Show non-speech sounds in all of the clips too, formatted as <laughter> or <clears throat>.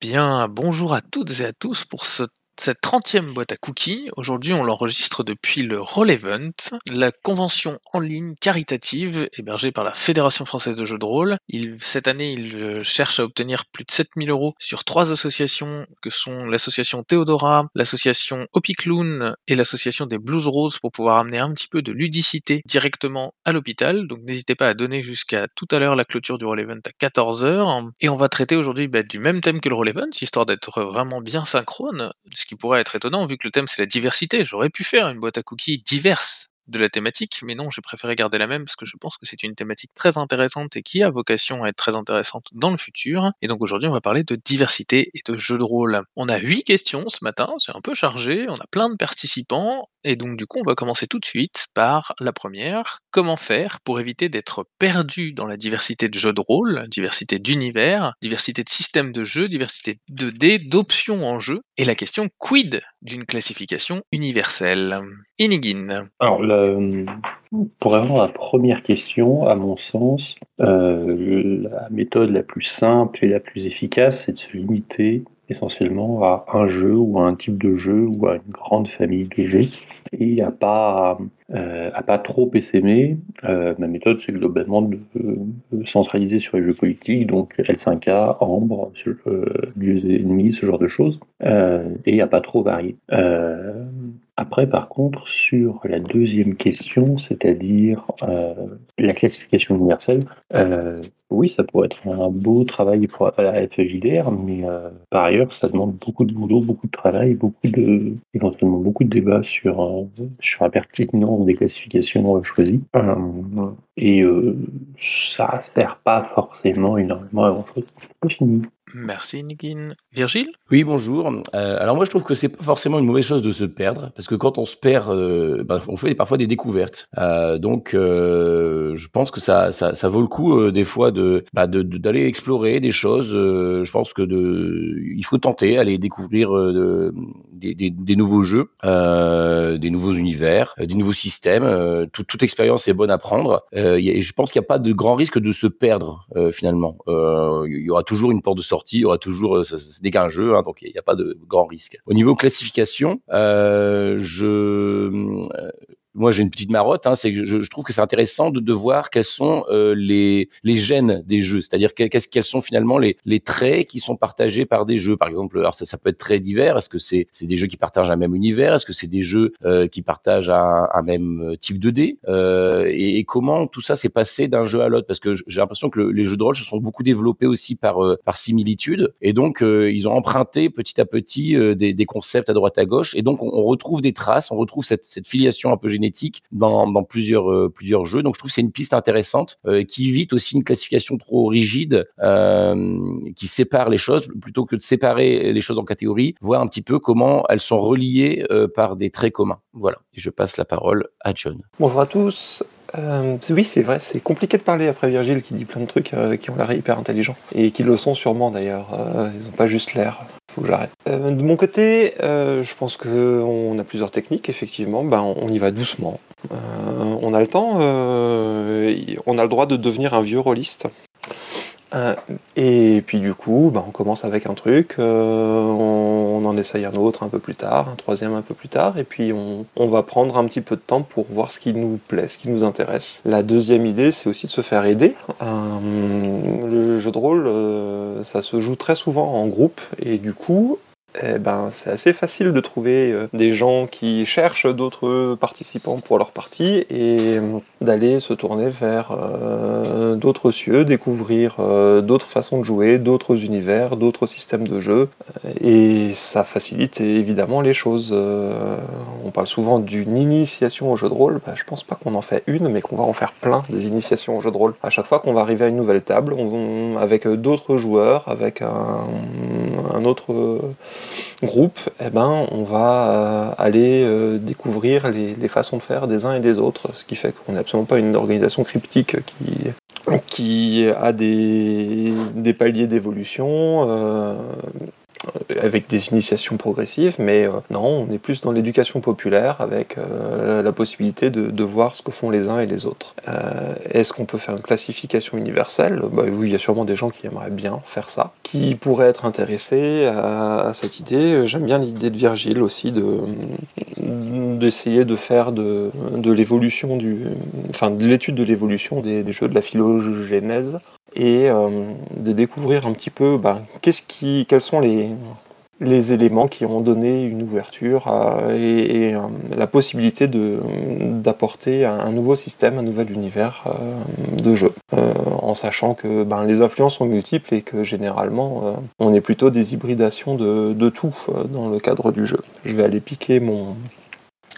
bien, bonjour à toutes et à tous pour ce cette 30e boîte à cookies. Aujourd'hui, on l'enregistre depuis le Roll Event, la convention en ligne caritative hébergée par la Fédération française de jeux de rôle. Cette année, il euh, cherche à obtenir plus de 7000 euros sur trois associations que sont l'association Théodora, l'association Opicloun et l'association des Blues Roses pour pouvoir amener un petit peu de ludicité directement à l'hôpital. Donc n'hésitez pas à donner jusqu'à tout à l'heure la clôture du Roll Event à 14h. Et on va traiter aujourd'hui bah, du même thème que le Roll Event, histoire d'être vraiment bien synchrone qui pourrait être étonnant vu que le thème c'est la diversité. J'aurais pu faire une boîte à cookies diverse de la thématique, mais non, j'ai préféré garder la même parce que je pense que c'est une thématique très intéressante et qui a vocation à être très intéressante dans le futur. Et donc aujourd'hui, on va parler de diversité et de jeux de rôle. On a huit questions ce matin, c'est un peu chargé, on a plein de participants, et donc du coup, on va commencer tout de suite par la première. Comment faire pour éviter d'être perdu dans la diversité de jeux de rôle, diversité d'univers, diversité de systèmes de jeu, diversité de dés, d'options en jeu, et la question quid d'une classification universelle? Inigine. Alors, pour répondre à la première question, à mon sens, euh, la méthode la plus simple et la plus efficace, c'est de se limiter essentiellement à un jeu ou à un type de jeu ou à une grande famille de jeux et à pas euh, à pas trop essaimer. Euh, ma méthode, c'est globalement de, centraliser sur les jeux politiques, donc L5A, Ambre, euh, Dieux et ennemis, ce genre de choses, euh, et à pas trop varier. Euh, après, par contre, sur la deuxième question, c'est-à-dire euh, la classification universelle, euh, oui, ça pourrait être un beau travail pour la FJDR, mais euh, par ailleurs, ça demande beaucoup de boulot, beaucoup de travail, beaucoup de, éventuellement beaucoup de débats sur, sur la pertinence des classifications choisies. et ça sert pas forcément énormément à grand-chose. fini. Merci Nigin. Virgile? Oui, bonjour. Euh, alors moi je trouve que c'est pas forcément une mauvaise chose de se perdre, parce que quand on se perd, euh, ben, on fait parfois des découvertes. Euh, donc je pense que ça, ça, vaut le coup des fois bah, d'aller de, explorer des choses. je pense que il faut tenter, aller découvrir des, nouveaux jeux, des nouveaux univers, des nouveaux systèmes. toute expérience est bonne à prendre. et je pense qu'il n'y a pas de grand risque de se perdre finalement. il y aura toujours une porte de sortie il y aura toujours, euh, ça, n'est qu'un jeu, hein, donc il n'y a pas de grand risque. Au niveau classification, euh, je euh, moi j'ai une petite marotte, hein, c'est que je, je, trouve que c'est intéressant de, de, voir quels sont euh, les, les gènes des jeux, c'est-à-dire qu'est-ce quels sont finalement les, les traits qui sont partagés par des jeux. Par exemple, alors ça, ça peut être très divers. Est-ce que c'est c'est des jeux qui partagent un même univers? Est-ce que c'est des jeux euh, qui partagent un, un, même type de dés? Euh, et, et, comment tout ça s'est passé d'un jeu à l'autre? Parce que j'ai l'impression que le, les jeux de rôle se sont beaucoup développés aussi par euh, par similitude. Et donc euh, ils ont emprunté petit à petit des, des, concepts à droite à gauche. Et donc on, retrouve des traces, on retrouve cette, cette filiation un peu dans, plusieurs, euh, plusieurs jeux. Donc je trouve que c'est une piste intéressante euh, qui évite aussi une classification trop rigide, euh, qui sépare les choses plutôt que de séparer les choses en catégories, voir un petit peu comment elles sont reliées par des traits communs. Voilà. Je passe la parole à John. Bonjour à tous. Oui, c'est vrai, c'est compliqué de parler après Virgile qui dit plein de trucs qui ont l'air hyper intelligents et qui le sont sûrement d'ailleurs. ils n'ont pas juste l'air j'arrête. Euh, de mon côté, euh, je pense qu'on a plusieurs techniques, effectivement. Ben, on y va doucement. Euh, on a le temps, on a le droit de devenir un vieux rôliste. Euh, et puis du coup, bah, on commence avec un truc, euh, on, en essaye un autre un peu plus tard, un troisième un peu plus tard, et puis on, va prendre un petit peu de temps pour voir ce qui nous plaît, ce qui nous intéresse. La deuxième idée, c'est aussi de se faire aider. Euh, le jeu de rôle, ça se joue très souvent en groupe, et du coup, eh ben, c'est assez facile de trouver euh, des gens qui cherchent d'autres participants pour leur partie et euh, d'aller se tourner vers euh, d'autres cieux, découvrir d'autres façons de jouer, d'autres univers, d'autres systèmes de jeu. Et ça facilite évidemment les choses. on parle souvent d'une initiation au jeu de rôle. Bah, je pense pas qu'on en fait une, mais qu'on va en faire plein des initiations au jeu de rôle. À chaque fois qu'on va arriver à une nouvelle table, avec d'autres joueurs, avec un autre groupe, eh ben, on va euh, aller euh, découvrir les, façons de faire des uns et des autres, ce qui fait qu'on n'est absolument pas une organisation cryptique qui, a des, des paliers d'évolution. Euh, avec des initiations progressives, mais non, on est plus dans l'éducation populaire avec la possibilité de, voir ce que font les uns et les autres. Est-ce qu'on peut faire une classification universelle? Bah, Oui, il y a sûrement des gens qui aimeraient bien faire ça, qui pourraient être intéressés à, cette idée. J'aime bien l'idée de Virgile aussi de d'essayer de faire de, de l'évolution du, enfin de l'étude de l'évolution des, des, jeux de la phylogénèse et euh, de découvrir un petit peu qui, quels sont les, éléments qui ont donné une ouverture et, euh, la possibilité d'apporter un, nouveau système, un nouvel univers euh, de jeu, en sachant que ben, les influences sont multiples et que généralement on est plutôt des hybridations de tout dans le cadre du jeu. Je vais aller piquer mon,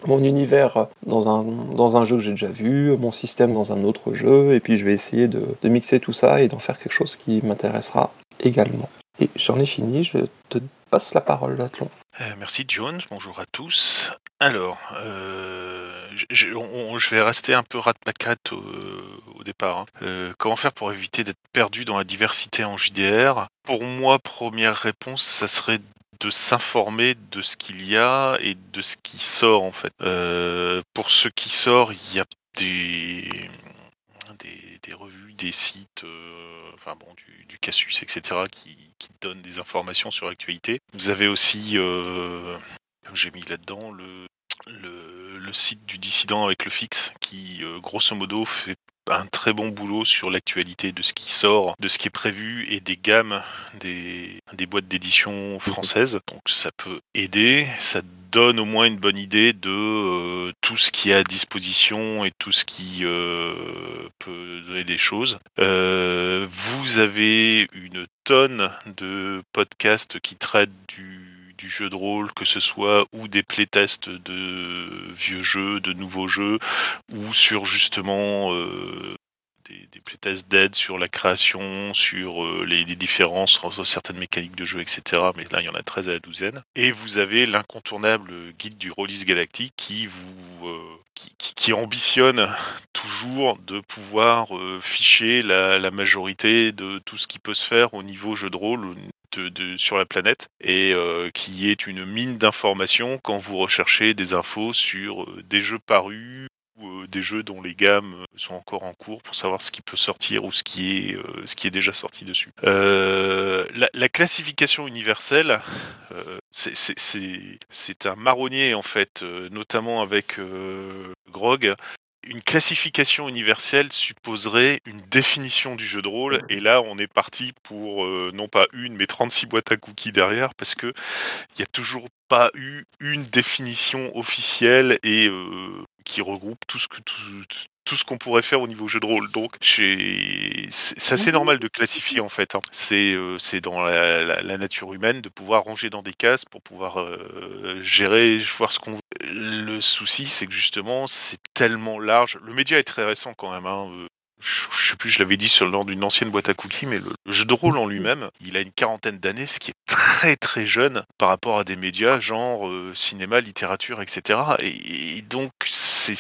mon univers dans un, dans un jeu que j'ai déjà vu, mon système dans un autre jeu, et puis je vais essayer de, mixer tout ça et d'en faire quelque chose qui m'intéressera également. Et j'en ai fini, je te passe la parole, Athlon. Euh, merci Jones, bonjour à tous. Alors, euh, je, vais rester un peu rat de au, départ. Hein. Euh, comment faire pour éviter d'être perdu dans la diversité en JDR Pour moi, première réponse, ça serait de s'informer de ce qu'il y a et de ce qui sort en fait. Euh, pour ce qui sort, il y a des, des, revues, des sites, euh, enfin bon, du, du, Casus, etc., qui, qui donnent des informations sur l'actualité. Vous avez aussi, euh, comme j'ai mis là-dedans, le, le, le, site du dissident avec le fixe qui, grosso modo, fait un très bon boulot sur l'actualité de ce qui sort, de ce qui est prévu et des gammes des, boîtes d'édition françaises. Donc ça peut aider, ça donne au moins une bonne idée de euh, tout ce qui est à disposition et tout ce qui euh, peut donner des choses. Euh, vous avez une tonne de podcasts qui traitent du du jeu de rôle, que ce soit ou des playtests de vieux jeux, de nouveaux jeux, ou sur justement euh, des, des playtests d'aide sur la création, sur euh, les, différences entre certaines mécaniques de jeu, etc. Mais là, il y en a 13 à la douzaine. Et vous avez l'incontournable guide du Rollis Galactique qui vous euh, qui, ambitionne toujours de pouvoir ficher la, majorité de tout ce qui peut se faire au niveau jeu de rôle sur la planète et euh, qui est une mine d'informations quand vous recherchez des infos sur euh, des jeux parus euh, des jeux dont les gammes sont encore en cours pour savoir ce qui peut sortir ou ce qui est est déjà sorti dessus. La, classification universelle, c'est un marronnier en fait, notamment avec Grog une classification universelle supposerait une définition du jeu de rôle, et là on est parti pour euh, non pas une, mais 36 boîtes à cookies derrière, parce que il n'y a toujours pas eu une définition officielle et euh, qui regroupe tout ce que tout, ce qu'on pourrait faire au niveau jeu de rôle. Donc, c'est assez normal de classifier en fait. Hein. Euh, c'est dans la, nature humaine de pouvoir ranger dans des cases pour pouvoir gérer, voir ce qu'on le souci, c'est que justement, c'est tellement large. Le média est très récent quand même. Hein. Euh, je sais plus, je l'avais dit sur le nom d'une ancienne boîte à cookies, mais le, jeu de rôle en lui-même, il a une quarantaine d'années, ce qui est très très jeune par rapport à des médias genre euh, cinéma, littérature, etc. Et, donc, c'est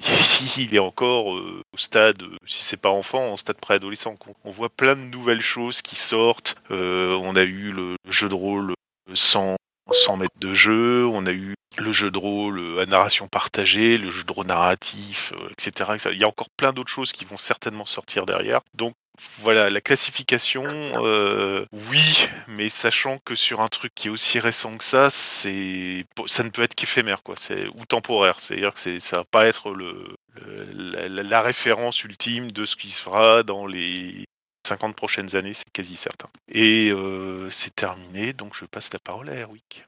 <laughs> il est encore euh, au stade, si c'est pas enfant, en stade préadolescent. On voit plein de nouvelles choses qui sortent. on a eu le jeu de rôle sans, sans mètres de jeu, on a eu le jeu de rôle euh, à narration partagée, le jeu de rôle narratif, euh, etc., Il y a encore plein d'autres choses qui vont certainement sortir derrière. Donc voilà, la classification, euh, oui, mais sachant que sur un truc qui est aussi récent que ça, c'est ça ne peut être qu'éphémère, quoi. C'est ou temporaire. C'est-à-dire que ça va pas être le, la, référence ultime de ce qui se fera dans les 50 prochaines années, c'est quasi certain. Et c'est terminé, donc je passe la parole à Erwick.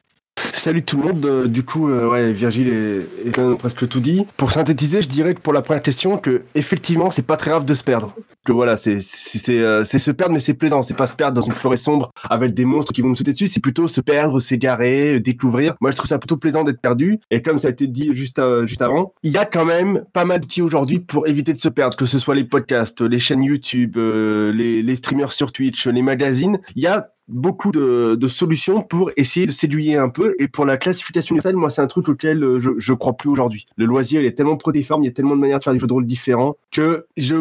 Salut tout le monde. Euh, du coup, euh, ouais, Virgile est, presque tout dit. Pour synthétiser, je dirais que pour la première question, que effectivement, c'est pas très grave de se perdre. Que voilà, c'est c'est euh, se perdre, mais c'est plaisant. C'est pas se perdre dans une forêt sombre avec des monstres qui vont nous sauter dessus. C'est plutôt se perdre, s'égarer, découvrir. Moi, je trouve ça plutôt plaisant d'être perdu. Et comme ça a été dit juste juste avant, il y a quand même pas mal d'outils aujourd'hui pour éviter de se perdre. Que ce soit les podcasts, les chaînes YouTube, les, les streamers sur Twitch, les magazines. Il y a beaucoup de, solutions pour essayer de séduire un peu. Et pour la classification universelle, moi, c'est un truc auquel euh, je, je crois plus aujourd'hui. Le loisir, il est tellement protéiforme, il y a tellement de manières de faire des jeux de rôle différents que je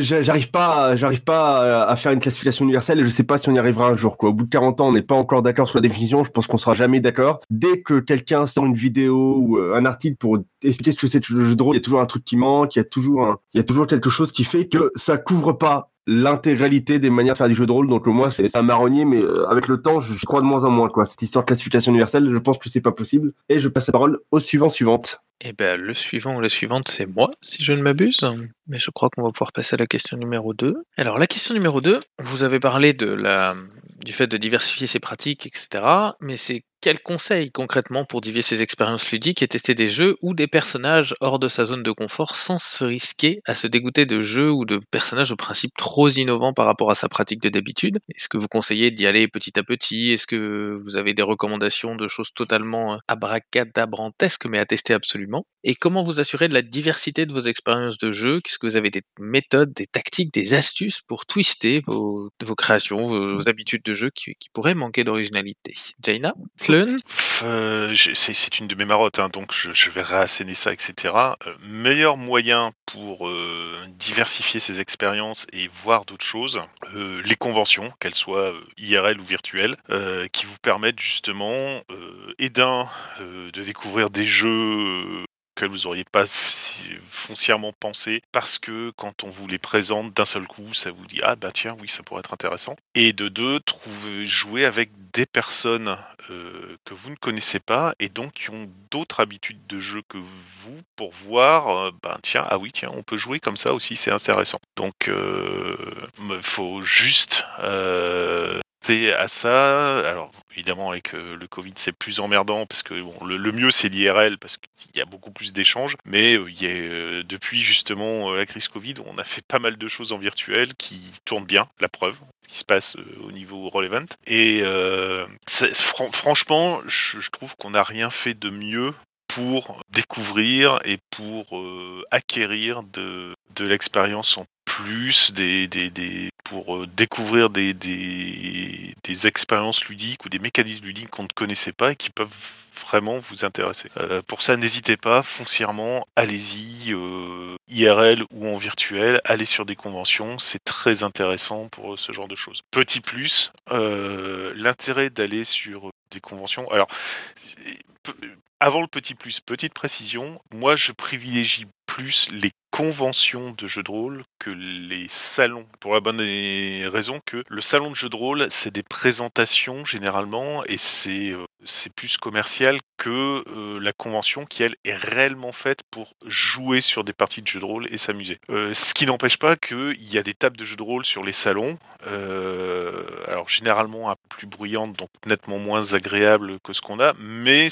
j'arrive pas, j'arrive pas à faire une classification universelle et je sais pas si on y arrivera un jour. Au bout de 40 ans, on n'est pas encore d'accord sur la définition. Je pense qu'on sera jamais d'accord. Dès que quelqu'un sort une vidéo ou euh, un article pour expliquer ce que c'est le jeu de rôle, il y a toujours un truc qui manque, il y a toujours il y a toujours quelque chose qui fait que ça couvre pas l'intégralité des manières de faire du jeu de rôle. Donc moi, c'est un marronnier, mais euh, avec le temps, je crois de moins en moins. quoi. Cette histoire de classification universelle, je pense que c'est pas possible. Et je passe la parole au suivant suivante. Eh ben, le suivant ou la suivante, c'est moi, si je ne m'abuse. Mais je crois qu'on va pouvoir passer à la question numéro 2. Alors, la question numéro 2, vous avez parlé de la, du fait de diversifier ses pratiques, etc. Mais c'est quel conseil concrètement pour diviser ses expériences ludiques et tester des jeux ou des personnages hors de sa zone de confort sans se risquer à se dégoûter de jeux ou de personnages au principe trop innovants par rapport à sa pratique de d'habitude? Est-ce que vous conseillez d'y aller petit à petit? Est-ce que vous avez des recommandations de choses totalement euh, abracadabrantesques mais à tester absolument? Et comment vous assurer de la diversité de vos expériences de jeu Est-ce que vous avez des méthodes, des tactiques, des astuces pour twister vos, créations, vos, habitudes de jeu qui, pourraient manquer d'originalité? Jaina? Euh, c'est une de mes marottes, hein, donc je, vais réasséner ça, etc. Euh, meilleur moyen pour euh, diversifier ses expériences et voir d'autres choses, les conventions, qu'elles soient IRL ou virtuelles, qui vous permettent justement, et de découvrir des jeux que vous auriez pas foncièrement pensé parce que quand on vous les présente d'un seul coup, ça vous dit ah bah tiens oui ça pourrait être intéressant. Et de deux, trouver jouer avec des personnes euh, que vous ne connaissez pas et donc qui ont d'autres habitudes de jeu que vous pour voir euh, ben tiens ah oui tiens on peut jouer comme ça aussi c'est intéressant. Donc il euh, faut juste à ça. Alors évidemment avec euh, le Covid c'est plus emmerdant parce que bon, le, mieux c'est l'IRL parce qu'il y a beaucoup plus d'échanges. Mais euh, y a, euh, depuis justement la crise Covid, on a fait pas mal de choses en virtuel qui tournent bien, la preuve qui se passe au niveau Relevant. Et franchement, je, je trouve qu'on n'a rien fait de mieux pour découvrir et pour acquérir de, de l'expérience en plus, des, des, des pour euh, découvrir des, des, des, expériences ludiques ou des mécanismes ludiques qu'on ne connaissait pas et qui peuvent vraiment vous intéresser. Euh, pour ça, n'hésitez pas, foncièrement, allez-y, euh, IRL ou en virtuel, allez sur des conventions, c'est très intéressant pour ce genre de choses. Petit plus, l'intérêt d'aller sur des conventions. Alors, avant le petit plus, petite précision, moi je privilégie plus les conventions de jeux de rôle que les salons. Pour la bonne raison que le salon de jeux de rôle, c'est des présentations généralement et c'est euh, plus commercial que euh, la convention qui elle est réellement faite pour jouer sur des parties de jeux de rôle et s'amuser. Euh, ce qui n'empêche pas qu'il y a des tables de jeux de rôle sur les salons, alors généralement plus bruyantes, donc nettement moins agréables que ce qu'on a, mais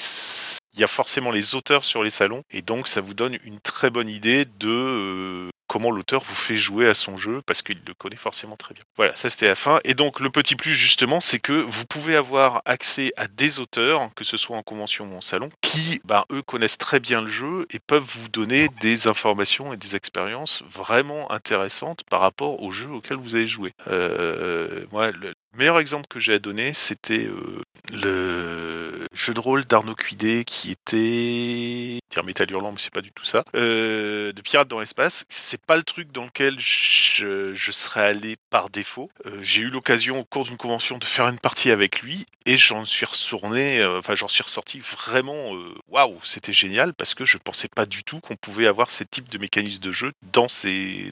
il y a forcément les auteurs sur les salons et donc ça vous donne une très bonne idée de euh, comment l'auteur vous fait jouer à son jeu parce qu'il le connaît forcément très bien. Voilà, ça c'était la fin. Et donc le petit plus justement, c'est que vous pouvez avoir accès à des auteurs, que ce soit en convention ou en salon, qui, ben, eux, connaissent très bien le jeu et peuvent vous donner des informations et des expériences vraiment intéressantes par rapport au jeu auquel vous avez joué. Euh, moi, meilleur exemple que j'ai à donner, c'était euh, le jeu de rôle d'Arnaud Cuidé qui était dire Métal Hurlant, mais c'est pas du tout ça. Euh, de Pirates dans l'espace, c'est pas le truc dans lequel je, serais allé par défaut. Euh, j'ai eu l'occasion au cours d'une convention de faire une partie avec lui et j'en suis retourné, enfin j'en suis ressorti vraiment waouh, c'était génial parce que je pensais pas du tout qu'on pouvait avoir ce type de mécanisme de jeu dans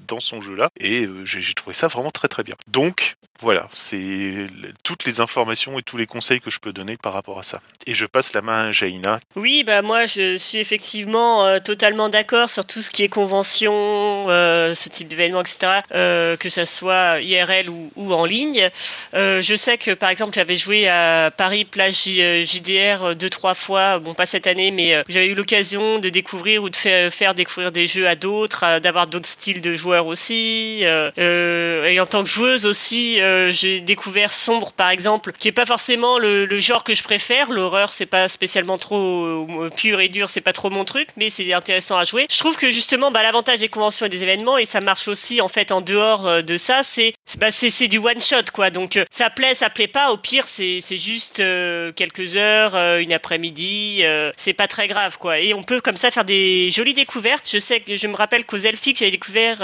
dans son jeu là et j'ai trouvé ça vraiment très très bien. Donc voilà, c'est toutes les informations et tous les conseils que je peux donner par rapport à ça. Et je passe la main à Jaina. Oui, bah moi je suis effectivement euh, totalement d'accord sur tout ce qui est convention, euh, ce type d'événement, etc. Euh, que ça soit IRL ou, en ligne. je sais que par exemple j'avais joué à Paris Plage JDR deux trois fois, bon pas cette année, mais j'avais eu l'occasion de découvrir ou de faire, faire découvrir des jeux à d'autres, d'avoir d'autres styles de joueurs aussi. et en tant que joueuse aussi, j'ai découvert sombre par exemple, qui est pas forcément le, genre que je préfère. L'horreur c'est pas spécialement trop euh, pur et dur, c'est pas trop mon truc, mais c'est intéressant à jouer. Je trouve que justement bah, l'avantage des conventions et des événements et ça marche aussi en fait en dehors euh, de ça, c'est bah, c'est du one shot quoi. Donc euh, ça plaît, ça plaît pas. Au pire c'est juste euh, quelques heures, une après-midi. c'est pas très grave quoi. Et on peut comme ça faire des jolies découvertes. Je sais que je me rappelle qu'aux Elfiques j'avais découvert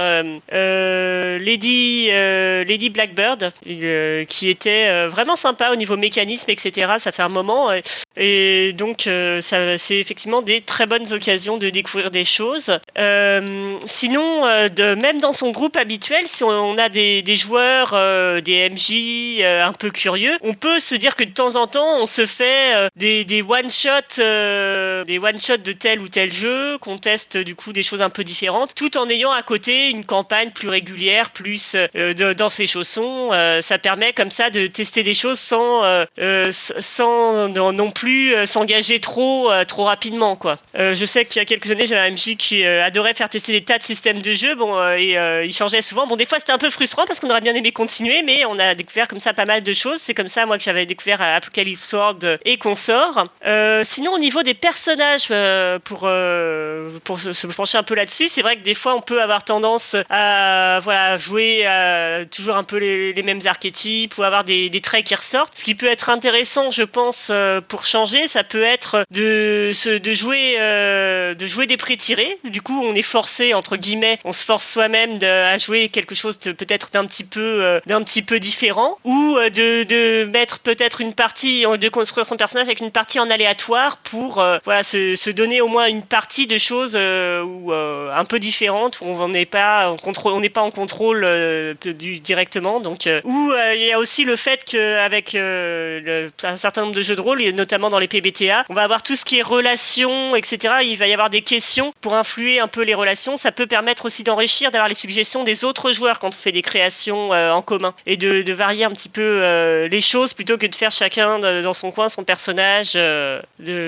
Lady Lady Blackbird euh, était euh, vraiment sympa au niveau mécanisme etc. Ça fait un moment et, donc euh, ça c'est effectivement des très bonnes occasions de découvrir des choses. Euh, sinon de même dans son groupe habituel si on, a des, joueurs des MJ un peu curieux, on peut se dire que de temps en temps on se fait des, des one shot des one shot de tel ou tel jeu qu'on teste du coup des choses un peu différentes tout en ayant à côté une campagne plus régulière plus dans ses chaussons ça permet comme de tester des choses sans euh, euh, sans non, plus euh, s'engager trop trop rapidement quoi. Je sais qu'il y a quelques années j'avais un MJ qui adorait faire tester des tas de systèmes de jeu. Bon et il changeait souvent. Bon des fois c'était un peu frustrant parce qu'on aurait bien aimé continuer mais on a découvert comme ça pas mal de choses. C'est comme ça moi que j'avais découvert Apocalypse World et Consort sinon au niveau des personnages pour pour se, pencher un peu là-dessus c'est vrai que des fois on peut avoir tendance à voilà jouer à toujours un peu les, les mêmes archétypes ou avoir des, des traits qui ressortent. Ce qui peut être intéressant je pense euh, pour changer ça peut être de de jouer euh, de jouer des pré-tirés du coup on est forcé entre guillemets on se force soi-même à jouer quelque chose peut-être d'un petit peu euh, petit peu différent. Ou de, de mettre peut-être une partie de construire son personnage avec une partie en aléatoire pour voilà se, se donner au moins une partie de choses euh, un peu différentes. Où on n'est pas pas en contrôle directement. Donc il y a aussi le fait qu'avec euh, un certain nombre de jeux de rôle notamment dans les PBTA on va avoir tout ce qui est relations etc il va y avoir des questions pour influer un peu les relations. Ça peut permettre aussi d'enrichir d'avoir les suggestions des autres joueurs quand on fait des créations euh, en commun. Et de, varier un petit peu euh, les choses plutôt que de faire chacun dans son coin son personnage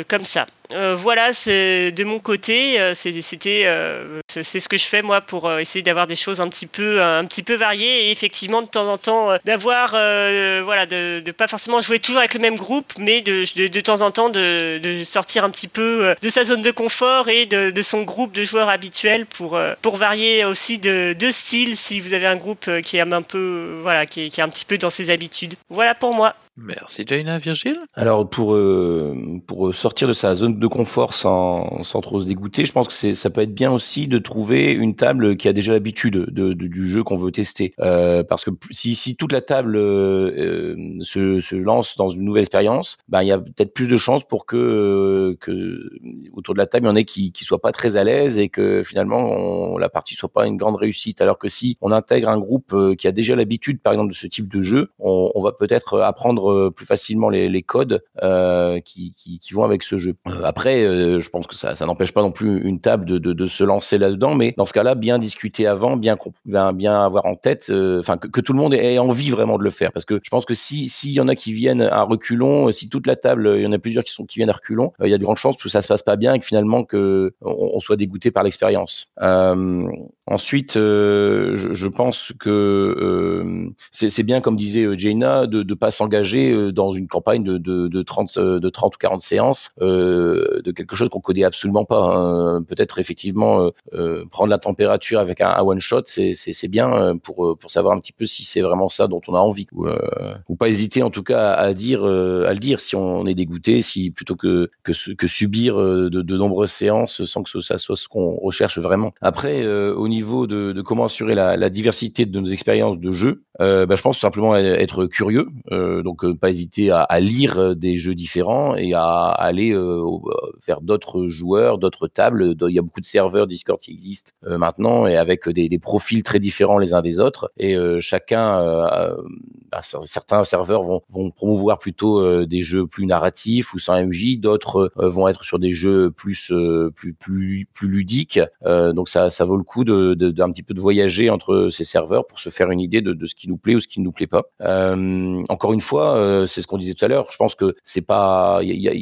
comme ça euh, voilà, c'est de mon côté, euh, c'était, euh, c'est ce que je fais moi pour essayer d'avoir des choses un petit peu, variées et effectivement de temps en temps d'avoir, voilà, de, pas forcément jouer toujours avec le même groupe, mais de, de, temps en temps de, sortir un petit peu de sa zone de confort et de, son groupe de joueurs habituels pour, varier aussi de, de style si vous avez un groupe qui est un peu, voilà, qui est un petit peu dans ses habitudes. Voilà pour moi. Merci Jaina, Virgile? Alors pour euh, pour sortir de sa zone de confort sans sans trop se dégoûter, je pense que ça peut être bien aussi de trouver une table qui a déjà l'habitude de, de- du jeu qu'on veut tester. Euh, parce que si si toute la table euh, se lance dans une nouvelle expérience, ben il y a peut-être plus de chances pour que que autour de la table il y en ait qui qui soient pas très à l'aise et que finalement la partie soit pas une grande réussite. Alors que si on intègre un groupe qui a déjà l'habitude par exemple de ce type de jeu, on va peut-être apprendre euh, plus facilement les, codes euh, qui, qui, vont avec ce jeu. Euh, après, je pense que ça, ça n'empêche pas non plus une table de, de, se lancer là-dedans, mais dans ce cas-là, bien discuter avant, bien bien, avoir en tête, enfin que, tout le monde ait envie vraiment de le faire, parce que je pense que si s'il y en a qui viennent à reculons, si toute la table, il y en a plusieurs qui sont qui viennent à reculons, il y a de grandes chances que ça se passe pas bien et que finalement que on, soit dégoûté par l'expérience. Ensuite, je, pense que c'est bien, comme disait Jaina, de ne pas s'engager euh, dans une campagne de, de, de, 30, euh, de 30 ou 40 séances euh, de quelque chose qu'on connaît absolument pas. hein. Peut-être effectivement prendre la température avec un, un one shot, c'est bien pour savoir un petit peu si c'est vraiment ça dont on a envie. Ou, pas hésiter en tout cas à dire à le dire si on est dégoûté, si plutôt que que, su- que subir de, nombreuses séances sans que ça soit ce qu'on recherche vraiment. Après, au niveau de, de comment assurer la diversité de nos expériences de jeu, euh, bah, je pense tout simplement être curieux, euh, donc euh, pas hésiter à, à lire euh, des jeux différents et à aller euh, au- vers d'autres joueurs, d'autres tables. Il y a beaucoup de serveurs Discord qui existent euh, maintenant et avec des, des profils très différents les uns des autres. Et euh, chacun, euh, euh, bah, cer- certains serveurs vont, vont promouvoir plutôt euh, des jeux plus narratifs ou sans MJ, d'autres euh, vont être sur des jeux plus euh, plus plus plus ludiques. Euh, donc ça ça vaut le coup de de- d'un petit peu de voyager entre ces serveurs pour se faire une idée de, de ce qui nous plaît ou ce qui ne nous plaît pas. Euh, encore une fois, euh, c'est ce qu'on disait tout à l'heure. Je pense que c'est pas, y a-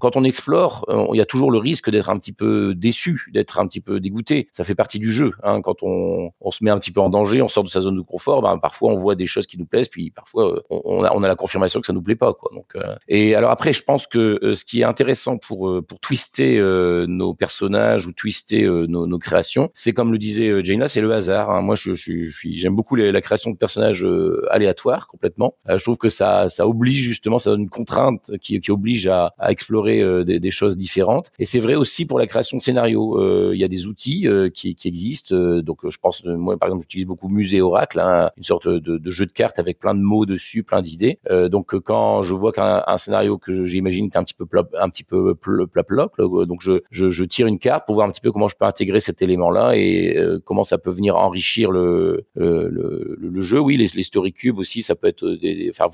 quand on explore, euh, il y a toujours le risque d'être un petit peu déçu, d'être un petit peu dégoûté. Ça fait partie du jeu. Hein. Quand on, on se met un petit peu en danger, on sort de sa zone de confort, ben, parfois on voit des choses qui nous plaisent, puis parfois on, a, on a la confirmation que ça nous plaît pas. Quoi. Donc, et alors après, je pense que ce qui est intéressant pour pour twister nos personnages ou twister nos, créations, c'est comme le disait là, c'est le hasard. hein. Moi, j'aime beaucoup les- la création de personnages euh, aléatoires complètement. Euh, je trouve que ça ça oblige justement, ça donne une contrainte qui, oblige à, explorer euh, des, choses différentes. Et c'est vrai aussi pour la création de scénarios. Il y a des outils qui, existent. donc, je pense, moi par exemple, j'utilise beaucoup Musée Oracle, hein, une sorte de, jeu de cartes avec plein de mots dessus, plein d'idées. Donc, quand je vois qu'un un scénario que j'imagine est un petit peu plop, un petit peu plop, donc je, je, tire une carte pour voir un petit peu comment je peux intégrer cet élément-là et comment ça peut venir enrichir le, le jeu. Oui, les, les story cubes aussi, ça peut être des, enfin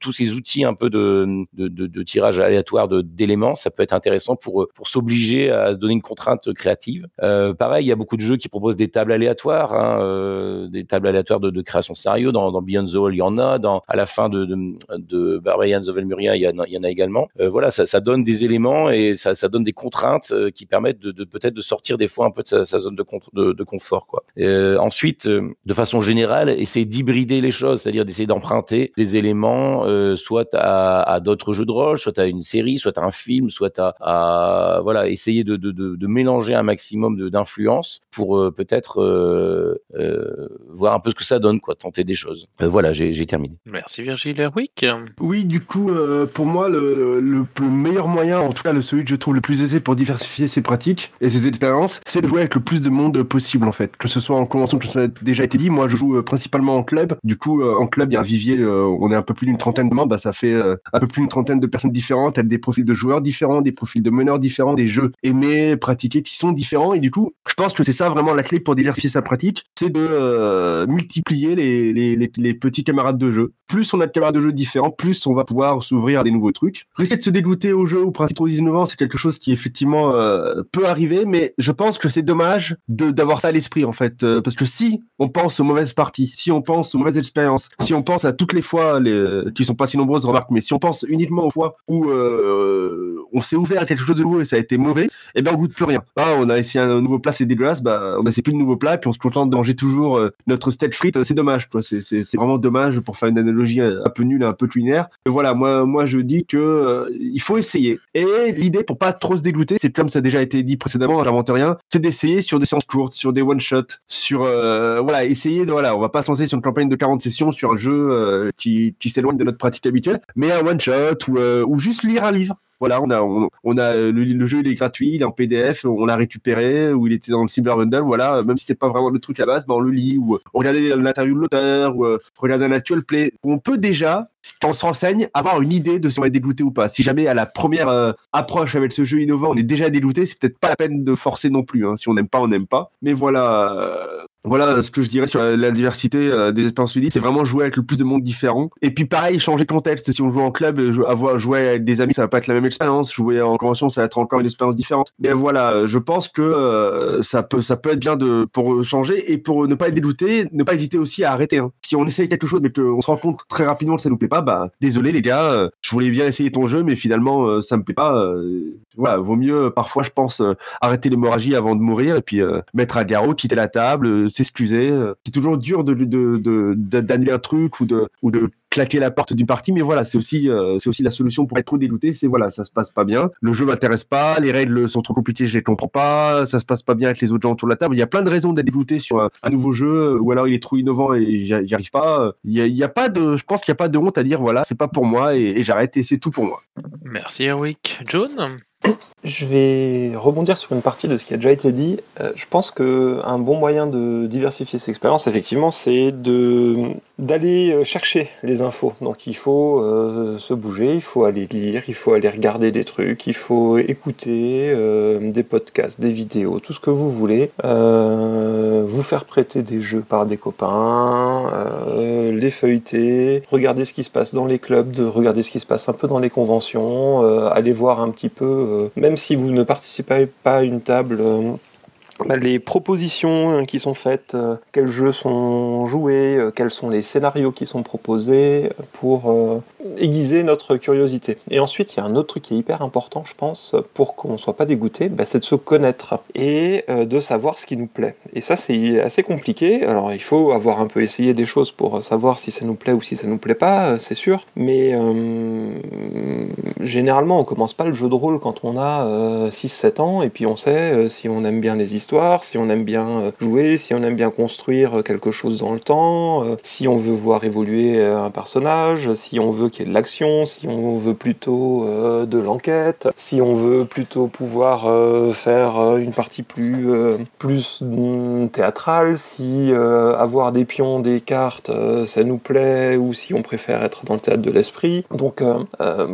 tous ces outils un peu de, de, de, de tirage aléatoire d'éléments, ça peut être intéressant pour pour s'obliger à se donner une contrainte créative. Euh, pareil, il y a beaucoup de jeux qui proposent des tables aléatoires, hein, euh, des tables aléatoires de, de création scénario. Dans, dans Beyond the Wall, il y en a. Dans à la fin de de, de Barbarians of Elmuria, il y, en a, il y en a également. Euh, voilà, ça, ça donne des éléments et ça, ça donne des contraintes euh, qui permettent de, de peut-être de sortir des fois un peu de sa, zone de, de confort. Quoi. Euh, ensuite, euh, de façon générale, essayer d'hybrider les choses, c'est-à-dire d'essayer d'emprunter des éléments, euh, soit à, à d'autres jeux de rôle, soit à une série, soit à un film, soit à, à voilà, essayer de, de, de, de mélanger un maximum de- d'influence pour euh, peut-être euh, euh, voir un peu ce que ça donne, quoi, tenter des choses. Euh, voilà, j'ai terminé. Merci Virgile Herwick. Oui, du coup, euh, pour moi, le, le, le meilleur moyen, en tout cas le celui que je trouve le plus aisé pour diversifier ses pratiques et ses expériences, c'est de jouer avec le plus de monde possible en fait. Que ce soit en convention, que ça a déjà été dit, moi je joue euh, en club. Du coup, euh, en club, il y a un vivier, euh, on est un peu plus d'une trentaine de membres, bah, ça fait euh, un peu plus d'une trentaine de personnes différentes, avec des profils de joueurs différents, des profils de meneurs différents, des jeux aimés, pratiqués qui sont différents. Et du coup, je pense que c'est ça vraiment la clé pour diversifier sa pratique, c'est de multiplier les petits camarades de jeu. Plus on a de camarades de jeu différents, plus on va pouvoir s'ouvrir à des nouveaux trucs. Risquer de se dégoûter au jeu ou principes trop innovants, c'est quelque chose qui effectivement euh, peut arriver, mais je pense que c'est dommage d'avoir ça à l'esprit en fait, Euh, parce que si on pense aux mauvaises parties, si on pense aux mauvaises expériences, si on pense à toutes les fois les, qui sont pas si nombreuses, remarque, mais si on pense uniquement aux fois où euh, on s'est ouvert à quelque chose de nouveau et ça a été mauvais, eh ben on goûte plus rien. Ah, on a essayé un nouveau plat, c'est dégueulasse, bah on a essayé plus de nouveaux plats, puis on se contente de manger toujours euh, notre steak frites, c'est dommage, quoi. C'est c'est c'est vraiment dommage pour faire une analogie un peu nulle, un peu culinaire. Et voilà, moi moi je dis que euh, il faut essayer. Et l'idée pour pas trop se dégoûter, c'est comme ça a déjà été dit précédemment, j'invente rien, c'est d'essayer sur des séances courtes, sur des one shots, sur euh, voilà, essayer de voilà, on va pas se lancer sur une campagne de 40 sessions sur un jeu euh, qui s'éloigne de notre pratique habituelle, mais un one shot euh, ou juste lire un livre. Voilà, on a, on, a le, le jeu, il est gratuit, il est en PDF, on l'a récupéré, ou il était dans le Cyber Bundle, voilà, même si c'est pas vraiment le truc à base, ben on le lit, ou euh, on regardait l'interview de l'auteur, ou euh, regarder un actual play. On peut déjà, quand on se renseigne, avoir une idée de si on est dégoûté ou pas. Si jamais à la première euh, approche avec ce jeu innovant, on est déjà dégoûté, c'est peut-être pas la peine de forcer non plus. Hein. Si on n'aime pas, on n'aime pas. Mais voilà, euh, voilà ce que je dirais sur la, diversité euh, des expériences ludiques, c'est vraiment jouer avec le plus de monde différent. Et puis pareil, changer de contexte. Si on joue en club, avoir jouer avec des amis, ça va pas être la même expérience. Jouer en convention, ça va être encore une expérience différente. Mais voilà, je pense que euh, ça peut, ça peut être bien de pour changer et pour ne pas être dégoûté, ne pas hésiter aussi à arrêter. hein. Si on essaye quelque chose mais qu'on se rend compte très rapidement que ça nous plaît pas, bah désolé les gars, euh, je voulais bien essayer ton jeu, mais finalement ça me plaît pas. voilà, vaut mieux parfois, je pense, arrêter l'hémorragie avant de mourir et puis mettre à garrot, quitter la table, s'excuser. euh. C'est toujours dur de de- de- d'annuler un truc ou de ou de claquer la porte d'une partie, mais voilà, c'est aussi euh, aussi la solution pour être trop dégoûté. C'est voilà, ça se passe pas bien, le jeu m'intéresse pas, les règles sont trop compliquées, je les comprends pas, ça se passe pas bien avec les autres gens autour de la table. Il y a plein de raisons d'être dégoûté sur un, un nouveau jeu, ou alors il est trop innovant et j'y arrive pas. Il y a, pas de, je pense qu'il y a pas de honte à dire voilà, c'est pas pour moi et, et j'arrête et c'est tout pour moi. Merci Herwick. John? Je vais rebondir sur une partie de ce qui a déjà été dit. Euh, je pense que un bon moyen de diversifier ses expériences, effectivement, c'est de d'aller euh, chercher les infos. Donc il faut euh, se bouger, il faut aller lire, il faut aller regarder des trucs, il faut écouter euh, des podcasts, des vidéos, tout ce que vous voulez. Vous faire prêter des jeux par des copains, les feuilleter, regarder ce qui se passe dans les clubs, de regarder ce qui se passe un peu dans les conventions, aller voir un petit peu, même si vous ne participez pas à une table. Les propositions euh, qui sont faites, euh, quels jeux sont joués, euh, quels sont les scénarios qui sont proposés pour euh, aiguiser notre curiosité. Et ensuite, il y a un autre truc qui est hyper important, je pense, pour qu'on ne soit pas dégoûté, bah, c'est de se connaître et de savoir ce qui nous plaît. Et ça, c'est assez compliqué. Alors, il faut avoir un peu essayé des choses pour savoir si ça nous plaît ou si ça nous plaît pas, c'est sûr. Mais généralement, on commence pas le jeu de rôle quand on a euh, 6-7 ans, et puis on sait si on aime bien les histoires, si on aime bien euh, jouer, si on aime bien construire euh, quelque chose dans le temps, euh, si on veut voir évoluer un personnage, si on veut qu'il y ait de l'action, si on veut plutôt de l'enquête, si on veut plutôt pouvoir faire une partie plus, plus mm, théâtrale, si avoir des pions, des cartes, ça nous plaît, ou si on préfère être dans le théâtre de l'esprit. Donc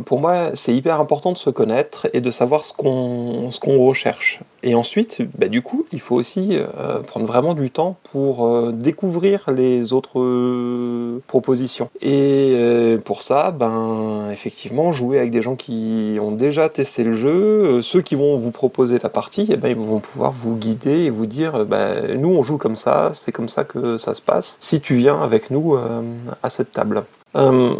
pour moi, c'est hyper important de se connaître et de savoir ce qu'on ce recherche. Et ensuite, bah, du coup, il faut aussi euh, prendre vraiment du temps pour euh, découvrir les autres euh, propositions. Et pour ça, ben effectivement, jouer avec des gens qui ont déjà testé le jeu, ceux qui vont vous proposer la partie, eh ben, ils vont pouvoir vous guider et vous dire, ben, nous on joue comme ça, c'est comme ça que ça se passe. Si tu viens avec nous à cette table. Euh,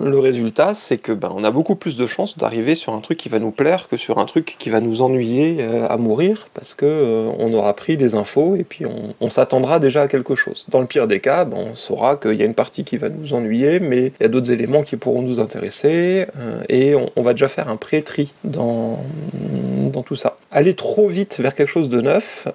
le résultat, c'est que ben, on a beaucoup plus de chances d'arriver sur un truc qui va nous plaire que sur un truc qui va nous ennuyer euh, à mourir, parce que euh, on aura pris des infos et puis on, s'attendra déjà à quelque chose. Dans le pire des cas, ben, on saura qu'il y a une partie qui va nous ennuyer, mais il y a d'autres éléments qui pourront nous intéresser, et on, va déjà faire un pré-tri dans, tout ça. Aller trop vite vers quelque chose de neuf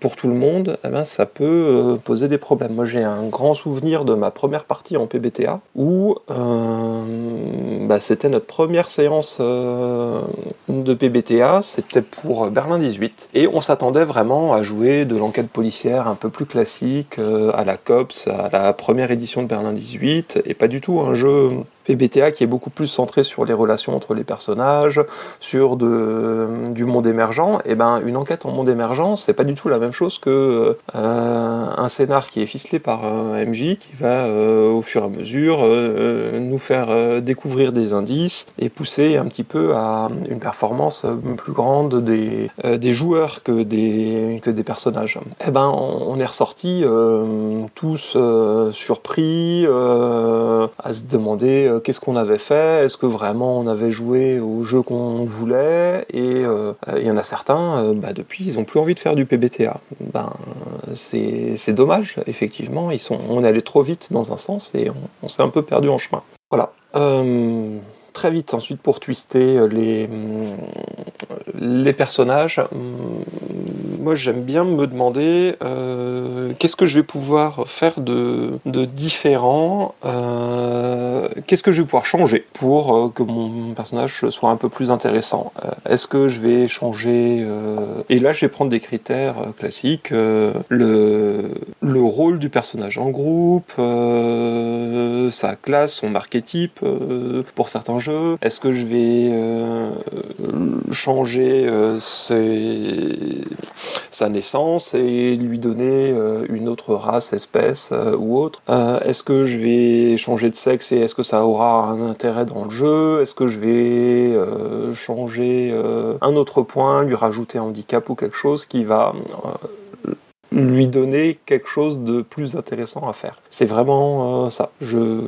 pour tout le monde, eh ben, ça peut poser des problèmes. Moi, j'ai un grand souvenir de ma première partie en PBTA où euh, bah, c'était notre première séance euh, de PBTA, c'était pour Berlin 18, et on s'attendait vraiment à jouer de l'enquête policière un peu plus classique, euh, à la COPS, à la première édition de Berlin 18, et pas du tout un jeu PBTA qui est beaucoup plus centré sur les relations entre les personnages, sur du monde émergent, et ben une enquête en monde émergent, c'est pas du tout la même chose que euh, un scénar qui est ficelé par un MJ qui va euh, au fur et à mesure euh, nous faire découvrir des indices et pousser un petit peu à une performance plus grande des, joueurs que des, personnages. Et ben on, on est ressorti tous surpris à se demander qu'est-ce qu'on avait fait, est-ce que vraiment on avait joué au jeu qu'on voulait, et euh, il y en a certains, euh, bah, depuis, ils ont plus envie de faire du PBTA. Ben, c'est dommage, effectivement, ils sont, on est allé trop vite dans un sens et on, s'est un peu perdu en chemin. Voilà. Euh, très vite ensuite pour twister les, les personnages. hum, Moi j'aime bien me demander qu'est-ce que je vais pouvoir faire de, de différent, euh, qu'est-ce que je vais pouvoir changer pour euh, que mon personnage soit un peu plus intéressant? Euh, Est-ce que je vais changer Et là je vais prendre des critères classiques, le, le rôle du personnage en groupe, sa classe, son archétype pour certains jeux. Est-ce que je vais changer sa naissance et lui donner une autre race, espèce euh, ou autre. Euh, Est-ce que je vais changer de sexe et est-ce que ça aura un intérêt dans le jeu? Est-ce que je vais euh, changer euh, un autre point, lui rajouter un handicap ou quelque chose qui va euh, lui donner quelque chose de plus intéressant à faire. C'est vraiment euh, ça. Je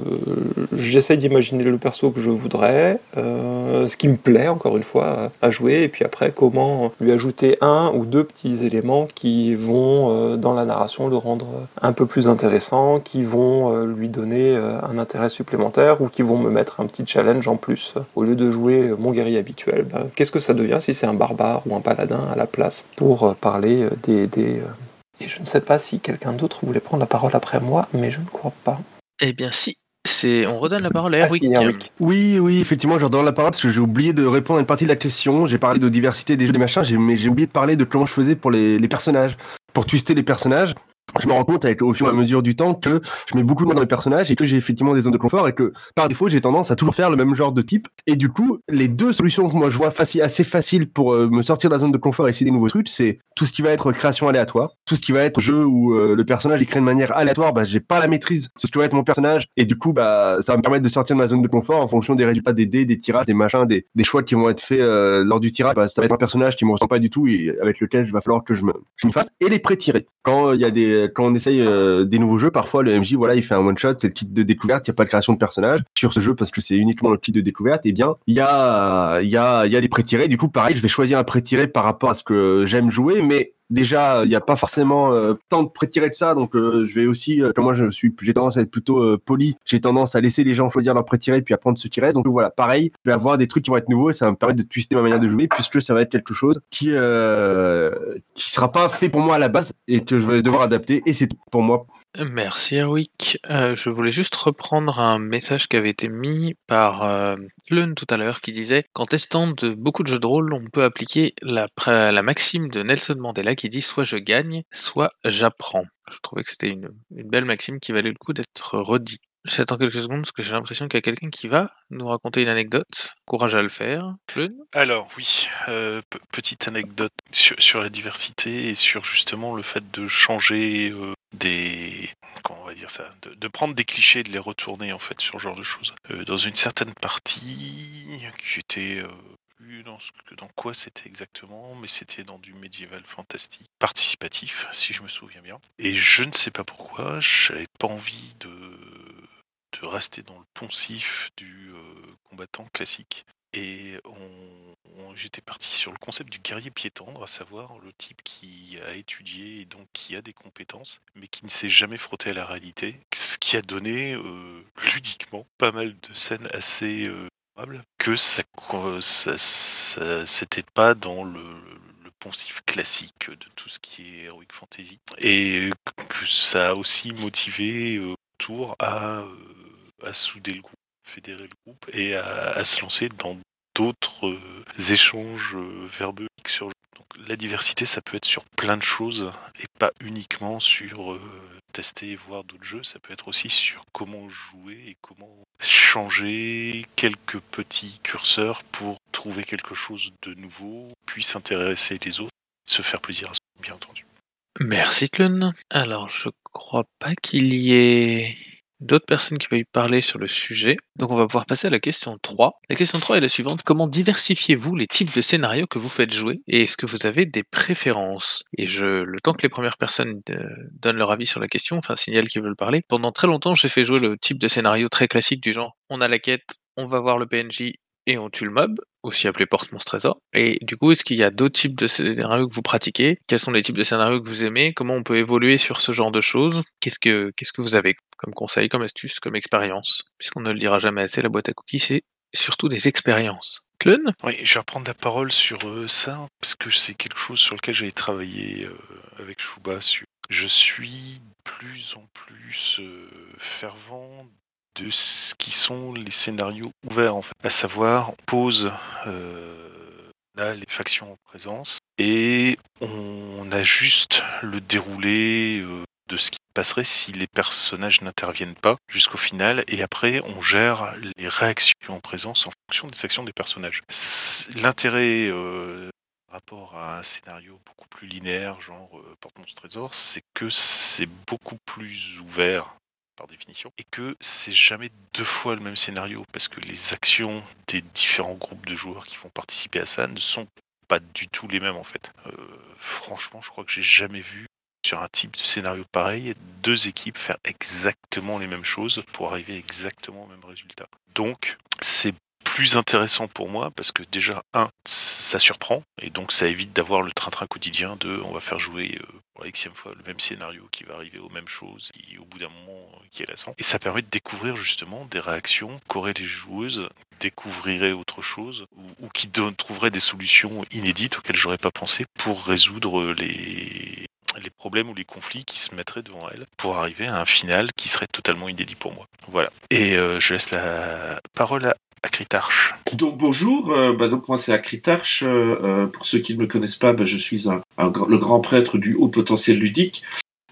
j'essaie d'imaginer le perso que je voudrais, euh, ce qui me plaît encore une fois à jouer, et puis après comment lui ajouter un ou deux petits éléments qui vont euh, dans la narration le rendre un peu plus intéressant, qui vont lui donner un intérêt supplémentaire ou qui vont me mettre un petit challenge en plus. Au lieu de jouer mon guerrier habituel, ben, qu'est-ce que ça devient si c'est un barbare ou un paladin à la place pour parler des, et je ne sais pas si quelqu'un d'autre voulait prendre la parole après moi, mais je ne crois pas. Eh bien si, c'est on redonne la parole à Ah, Erwick. Erwick. Oui, oui, effectivement, je redonne la parole parce que j'ai oublié de répondre à une partie de la question. J'ai parlé de diversité des jeux, des machins, mais j'ai oublié de parler de comment je faisais pour les, les personnages. Pour twister les personnages, je me rends compte avec au fur et à mesure du temps que je mets beaucoup de moins dans mes personnages et que j'ai effectivement des zones de confort et que par défaut j'ai tendance à toujours faire le même genre de type. Et du coup les deux solutions que moi je vois assez faciles pour euh, me sortir de la zone de confort et essayer des nouveaux trucs c'est tout ce qui va être création aléatoire tout ce qui va être jeu où euh, le personnage est créé de manière aléatoire bah j'ai pas la maîtrise sur ce qui va être mon personnage. Et du coup bah ça va me permettre de sortir de ma zone de confort en fonction des résultats des dés des tirages des machins des, des choix qui vont être faits euh, lors du tirage. Bah, ça va être un personnage qui me ressemble pas du tout et avec lequel il va falloir que je me je me fasse et les pré-tirer. Quand il y a des quand on essaye euh, des nouveaux jeux, parfois le MJ, voilà, il fait un one shot, c'est le kit de découverte, il n'y a pas de création de personnage sur ce jeu parce que c'est uniquement le kit de découverte. Et eh bien, il y a, y a, il y a des pré-tirés. Du coup, pareil, je vais choisir un pré-tiré par rapport à ce que j'aime jouer, mais déjà il n'y a pas forcément euh, tant de pré-tirés que ça donc euh, je vais aussi comme moi je suis j'ai tendance à être plutôt poli j'ai tendance à laisser les gens choisir leur pré-tiré puis à prendre ce qui reste donc voilà pareil je vais avoir des trucs qui vont être nouveaux et ça va me permettre de twister ma manière de jouer puisque ça va être quelque chose qui qui sera pas fait pour moi à la base et que je vais devoir adapter et c'est tout pour moi Merci Erwick. Euh, je voulais juste reprendre un message qui avait été mis par euh, tout à l'heure qui disait qu'en testant de beaucoup de jeux de rôle, on peut appliquer la, maxime de Nelson Mandela qui dit soit je gagne, soit j'apprends. Je trouvais que c'était une belle maxime qui valait le coup d'être redite. J'attends quelques secondes parce que j'ai l'impression qu'il y a quelqu'un qui va nous raconter une anecdote. Courage à le faire. Alors oui, euh, petite anecdote sur, la diversité et sur justement le fait de changer euh, des... Comment on va dire ça de, prendre des clichés et de les retourner en fait sur ce genre de choses. Euh, dans une certaine partie qui était dans, quoi c'était exactement, mais c'était dans du médiéval fantastique participatif, si je me souviens bien. Et je ne sais pas pourquoi, j'avais pas envie de rester dans le poncif du euh, combattant classique. Et j'étais parti sur le concept du guerrier pied tendre, à savoir le type qui a étudié et donc qui a des compétences, mais qui ne s'est jamais frotté à la réalité. Ce qui a donné euh, ludiquement pas mal de scènes assez euh, que ça, ça, c'était pas dans le, le, poncif classique de tout ce qui est heroic fantasy. Et que ça a aussi motivé euh, tour à à souder le groupe, fédérer le groupe et à, se lancer dans d'autres euh, échanges euh, verbeux sur donc la diversité ça peut être sur plein de choses et pas uniquement sur euh, tester et voir d'autres jeux. Ça peut être aussi sur comment jouer et comment changer quelques petits curseurs pour trouver quelque chose de nouveau puis s'intéresser les autres se faire plaisir à soi bien entendu. Merci Tlun alors je crois pas qu'il y ait d'autres personnes qui veulent parler sur le sujet. Donc on va pouvoir passer à la question 3. La question 3 est la suivante. Comment diversifiez-vous les types de scénarios que vous faites jouer et est-ce que vous avez des préférences? Et je, le temps que les premières personnes euh, donnent leur avis sur la question, enfin signalent qu'ils veulent parler, pendant très longtemps j'ai fait jouer le type de scénario très classique du genre on a la quête, on va voir le PNJ et on tue le mob, aussi appelé porte-monstre trésor. Et du coup, est-ce qu'il y a d'autres types de scénarios que vous pratiquez? Quels sont les types de scénarios que vous aimez? Comment on peut évoluer sur ce genre de choses? Qu'est-ce que qu'est-ce que vous avez comme conseil, comme astuce, comme expérience? Puisqu'on ne le dira jamais assez, la boîte à cookies, c'est surtout des expériences. Clun Oui, je vais reprendre la parole sur euh, ça, parce que c'est quelque chose sur lequel j'ai travaillé euh, avec Chouba. Je suis plus en plus euh, fervent de ce qui sont les scénarios ouverts, en fait. À savoir, on pose là les factions en présence et on ajuste le déroulé de ce qui passerait si les personnages n'interviennent pas jusqu'au final et après on gère les réactions en présence en fonction des actions des personnages. L'intérêt euh, rapport à un scénario beaucoup plus linéaire, genre euh, Porte-Monstre Trésor, c'est que c'est beaucoup plus ouvert par définition, et que c'est jamais deux fois le même scénario, parce que les actions des différents groupes de joueurs qui vont participer à ça ne sont pas du tout les mêmes en fait. Euh, franchement, je crois que j'ai jamais vu sur un type de scénario pareil, deux équipes faire exactement les mêmes choses pour arriver exactement au même résultat. Donc, c'est plus intéressant pour moi parce que déjà, un, ça surprend et donc ça évite d'avoir le train-train quotidien de on va faire jouer euh, pour la xème fois le même scénario qui va arriver aux mêmes choses et au bout d'un moment euh, qui est lassant. Et ça permet de découvrir justement des réactions qu'auraient les joueuses, découvriraient autre chose ou, qui trouveraient des solutions inédites auxquelles j'aurais pas pensé pour résoudre les les problèmes ou les conflits qui se mettraient devant elle pour arriver à un final qui serait totalement inédit pour moi. Voilà. Et euh, je laisse la parole à Acritarche. Donc bonjour, euh, bah, donc moi c'est Acritarche. Euh, pour ceux qui ne me connaissent pas, bah, je suis un, le grand prêtre du haut potentiel ludique.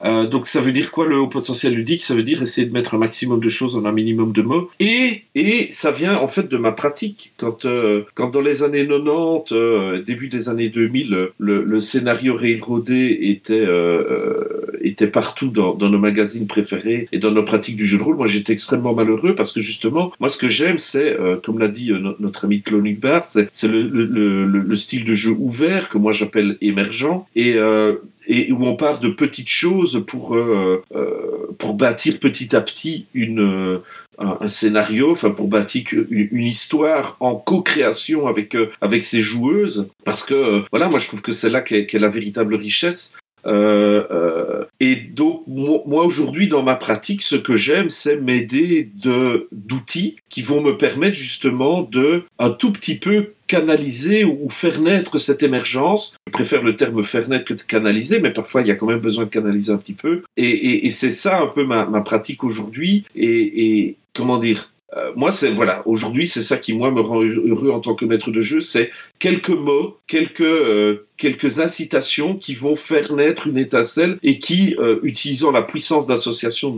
Euh, donc ça veut dire quoi le haut potentiel ludique? Ça veut dire essayer de mettre un maximum de choses en un minimum de mots. Et, et ça vient en fait de ma pratique. Quand, euh, quand dans les années 90, euh, début des années 2000, le, le scénario railroadé était, euh, euh, était partout dans, dans nos magazines préférés et dans nos pratiques du jeu de rôle, moi j'étais extrêmement malheureux parce que justement, moi ce que j'aime c'est, comme l'a dit no- notre ami Cloning Bart, c'est le, le, le, le style de jeu ouvert que moi j'appelle émergent et et où on part de petites choses pour euh, euh, pour bâtir petit à petit une euh, un, scénario, enfin pour bâtir une, histoire en co-création avec avec ses joueuses, parce que voilà, moi je trouve que c'est là qu'est la véritable richesse. Euh, euh, et donc moi, aujourd'hui dans ma pratique, ce que j'aime, c'est m'aider de d'outils qui vont me permettre justement de un tout petit peu canaliser ou ou faire naître cette émergence. Je préfère le terme faire naître que de canaliser, mais parfois il y a quand même besoin de canaliser un petit peu. Et, et, et c'est ça un peu ma, ma pratique aujourd'hui. Et, et comment dire? Euh, moi, c'est voilà. Aujourd'hui, c'est ça qui moi me rend heureux en tant que maître de jeu, c'est quelques mots, quelques euh, quelques incitations qui vont faire naître une étincelle et qui, euh, utilisant la puissance d'association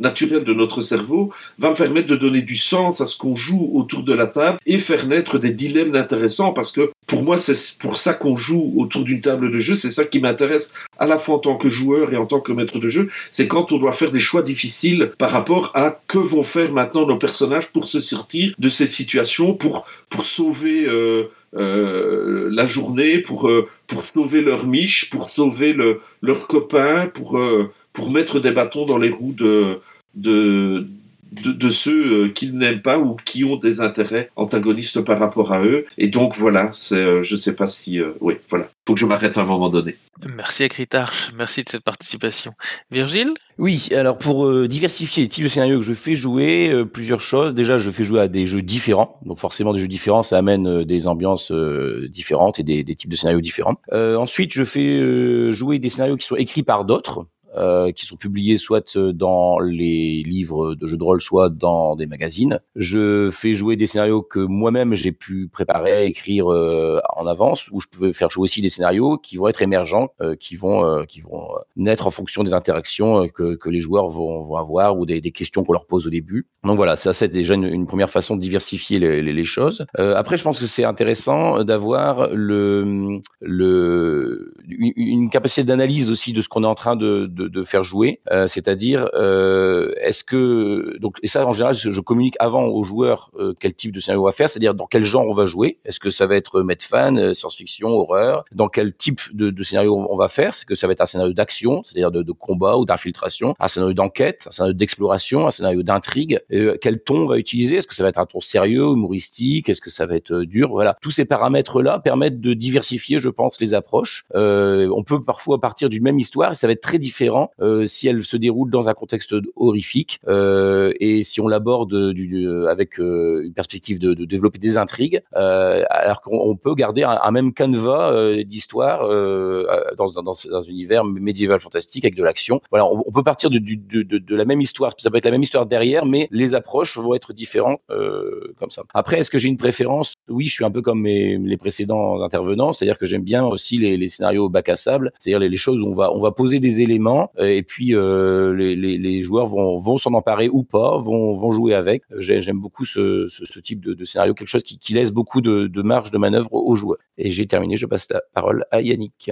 naturelle de notre cerveau, va permettre de donner du sens à ce qu'on joue autour de la table et faire naître des dilemmes intéressants parce que pour moi, c'est pour ça qu'on joue autour d'une table de jeu. C'est ça qui m'intéresse à la fois en tant que joueur et en tant que maître de jeu. C'est quand on doit faire des choix difficiles par rapport à que vont faire maintenant nos personnages pour se sortir de cette situation, pour pour sauver euh, la journée, pour euh, pour sauver leur miche, pour sauver le, leurs copains, pour euh, pour mettre des bâtons dans les roues de de de, de ceux euh, qu'ils n'aiment pas ou qui ont des intérêts antagonistes par rapport à eux. Et donc voilà, c'est, euh, je sais pas si, euh, oui, voilà, faut que je m'arrête à un moment donné. Merci à Critarch, merci de cette participation. Virgile? Oui, alors pour euh, diversifier les types de scénarios que je fais jouer, euh, plusieurs choses? Déjà, je fais jouer à des jeux différents. Donc forcément, des jeux différents, ça amène euh, des ambiances euh, différentes et des, des types de scénarios différents. Euh, ensuite, je fais euh, jouer des scénarios qui sont écrits par d'autres. Euh, qui sont publiés soit euh, dans les livres de jeux de rôle, soit dans des magazines. Je fais jouer des scénarios que moi-même j'ai pu préparer, écrire euh, en avance, où je pouvais faire jouer aussi des scénarios qui vont être émergents, qui vont qui vont naître en fonction des interactions que, que les joueurs vont, vont avoir ou des, questions qu'on leur pose au début. Donc voilà, ça c'est déjà une, première façon de diversifier les, choses. Après, je pense que c'est intéressant d'avoir le le une, une capacité d'analyse aussi de ce qu'on est en train de, de, de faire jouer, euh, c'est-à-dire euh, est-ce que donc et ça en général je communique avant aux joueurs euh, quel type de scénario on va faire, c'est-à-dire dans quel genre on va jouer, est-ce que ça va être euh, science-fiction, horreur, dans quel type de, de scénario on va faire, est-ce que ça va être un scénario d'action, c'est-à-dire de, de combat ou d'infiltration, un scénario d'enquête, un scénario d'exploration, un scénario d'intrigue, quel ton on va utiliser, est-ce que ça va être un ton sérieux, humoristique, est-ce que ça va être dur, voilà, tous ces paramètres-là permettent de diversifier, je pense, les approches. Euh, on peut parfois partir d'une même histoire et ça va être très différent euh, si elle se déroule dans un contexte horrifique euh, et si on l'aborde du- avec euh, une perspective de, développer des intrigues, euh, alors qu'on on peut garder un, même canevas euh, d'histoire euh, dans, un univers médiéval fantastique avec de l'action. Voilà, on, peut partir de, la même histoire, ça peut être la même histoire derrière, mais les approches vont être différentes euh, comme ça. Après, est-ce que j'ai une préférence? Oui, je suis un peu comme les précédents intervenants, c'est-à-dire que j'aime bien aussi les, scénarios au bac à sable, c'est-à-dire les, choses où on va poser des éléments et puis euh, les, joueurs vont s'en emparer ou pas, vont jouer avec. J'ai- J'aime beaucoup ce, type de, scénario, quelque chose qui, laisse beaucoup de, marge de manœuvre aux joueurs. Et j'ai terminé, je passe la parole à Yannick.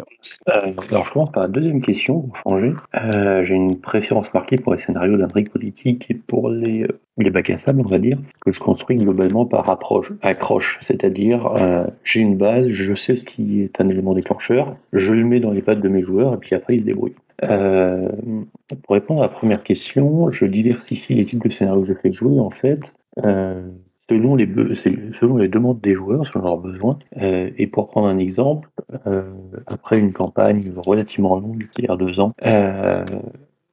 Euh, alors je commence par la deuxième question, pour changer. Euh, J'ai une préférence marquée pour les scénarios d'intrigue politique et pour les, les bacs à sable, on va dire, que je construis globalement par approche, accroche. C'est-à-dire, j'ai une base, je sais ce qui est un élément déclencheur, je le mets dans les pattes de mes joueurs et puis après ils se débrouillent. Euh, pour répondre à la première question, je diversifie les types de scénarios que je fais jouer en fait. Euh, selon les, selon les demandes des joueurs, selon leurs besoins. Euh, et pour prendre un exemple, euh, après une campagne relativement longue, qui dure deux ans, euh,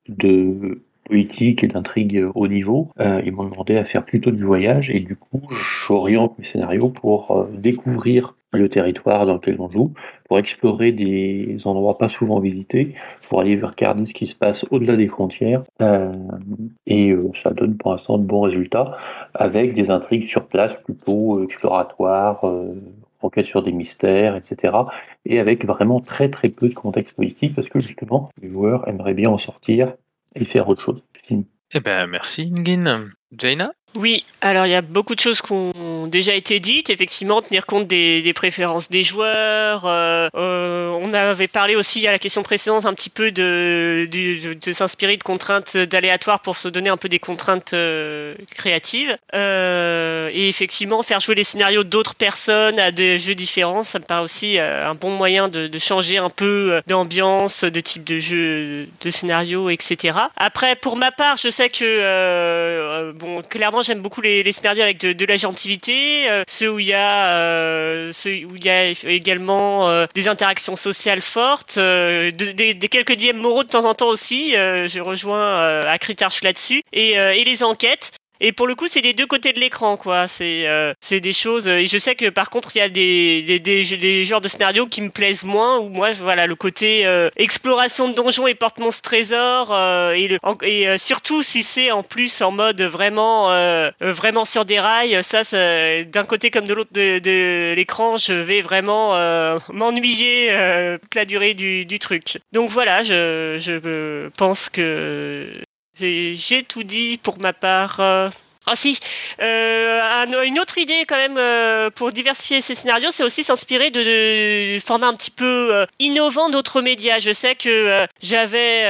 de politique et d'intrigue haut niveau, euh, ils m'ont demandé à faire plutôt du voyage et du coup j'oriente mes scénarios pour euh, découvrir le territoire dans lequel on joue, pour explorer des endroits pas souvent visités, pour aller regarder ce qui se passe au-delà des frontières. Euh, et euh, ça donne pour l'instant de bons résultats avec des intrigues sur place plutôt exploratoires, euh, enquête sur des mystères, etc. Et avec vraiment très très peu de contexte politique parce que justement, les joueurs aimeraient bien en sortir et faire autre chose. Eh ben, merci Nguyen. Jaina? Oui, alors il y a beaucoup de choses qui ont déjà été dites. Effectivement, tenir compte des, préférences des joueurs. euh, euh, on avait parlé aussi à la question précédente un petit peu de, de, s'inspirer de contraintes d'aléatoires pour se donner un peu des contraintes euh, créatives. Et effectivement, faire jouer les scénarios d'autres personnes à des jeux différents, ça me paraît aussi un bon moyen de, changer un peu d'ambiance, de type de jeu, de scénario, etc. Après, pour ma part, je sais que bon, clairement, j'aime beaucoup les, les scénarios avec de, de l'agentivité, euh, ceux où il y a, euh, ceux où il y a également euh, des interactions sociales fortes, de- des, quelques dièmes moraux de temps en temps aussi. je rejoins à Critarch là-dessus et, et les enquêtes. Et pour le coup, c'est les deux côtés de l'écran, quoi. C'est euh, c'est des choses. Et je sais que par contre, il y a des, des, des, des genres de scénarios qui me plaisent moins. Ou moi, voilà, le côté euh, exploration de donjons et porte-monstre trésor. euh, et le, et euh, surtout si c'est en plus en mode vraiment euh, euh, vraiment sur des rails. Ça, ça d'un côté comme de l'autre de, de l'écran, je vais vraiment euh, m'ennuyer euh, toute la durée du, du truc. Donc voilà, je, je euh, pense que j'ai tout dit pour ma part. euh. Ah si, euh, un- une autre idée quand même euh, pour diversifier ces scénarios, c'est aussi s'inspirer de, de formats un petit peu euh, innovants d'autres médias. Je sais que j'avais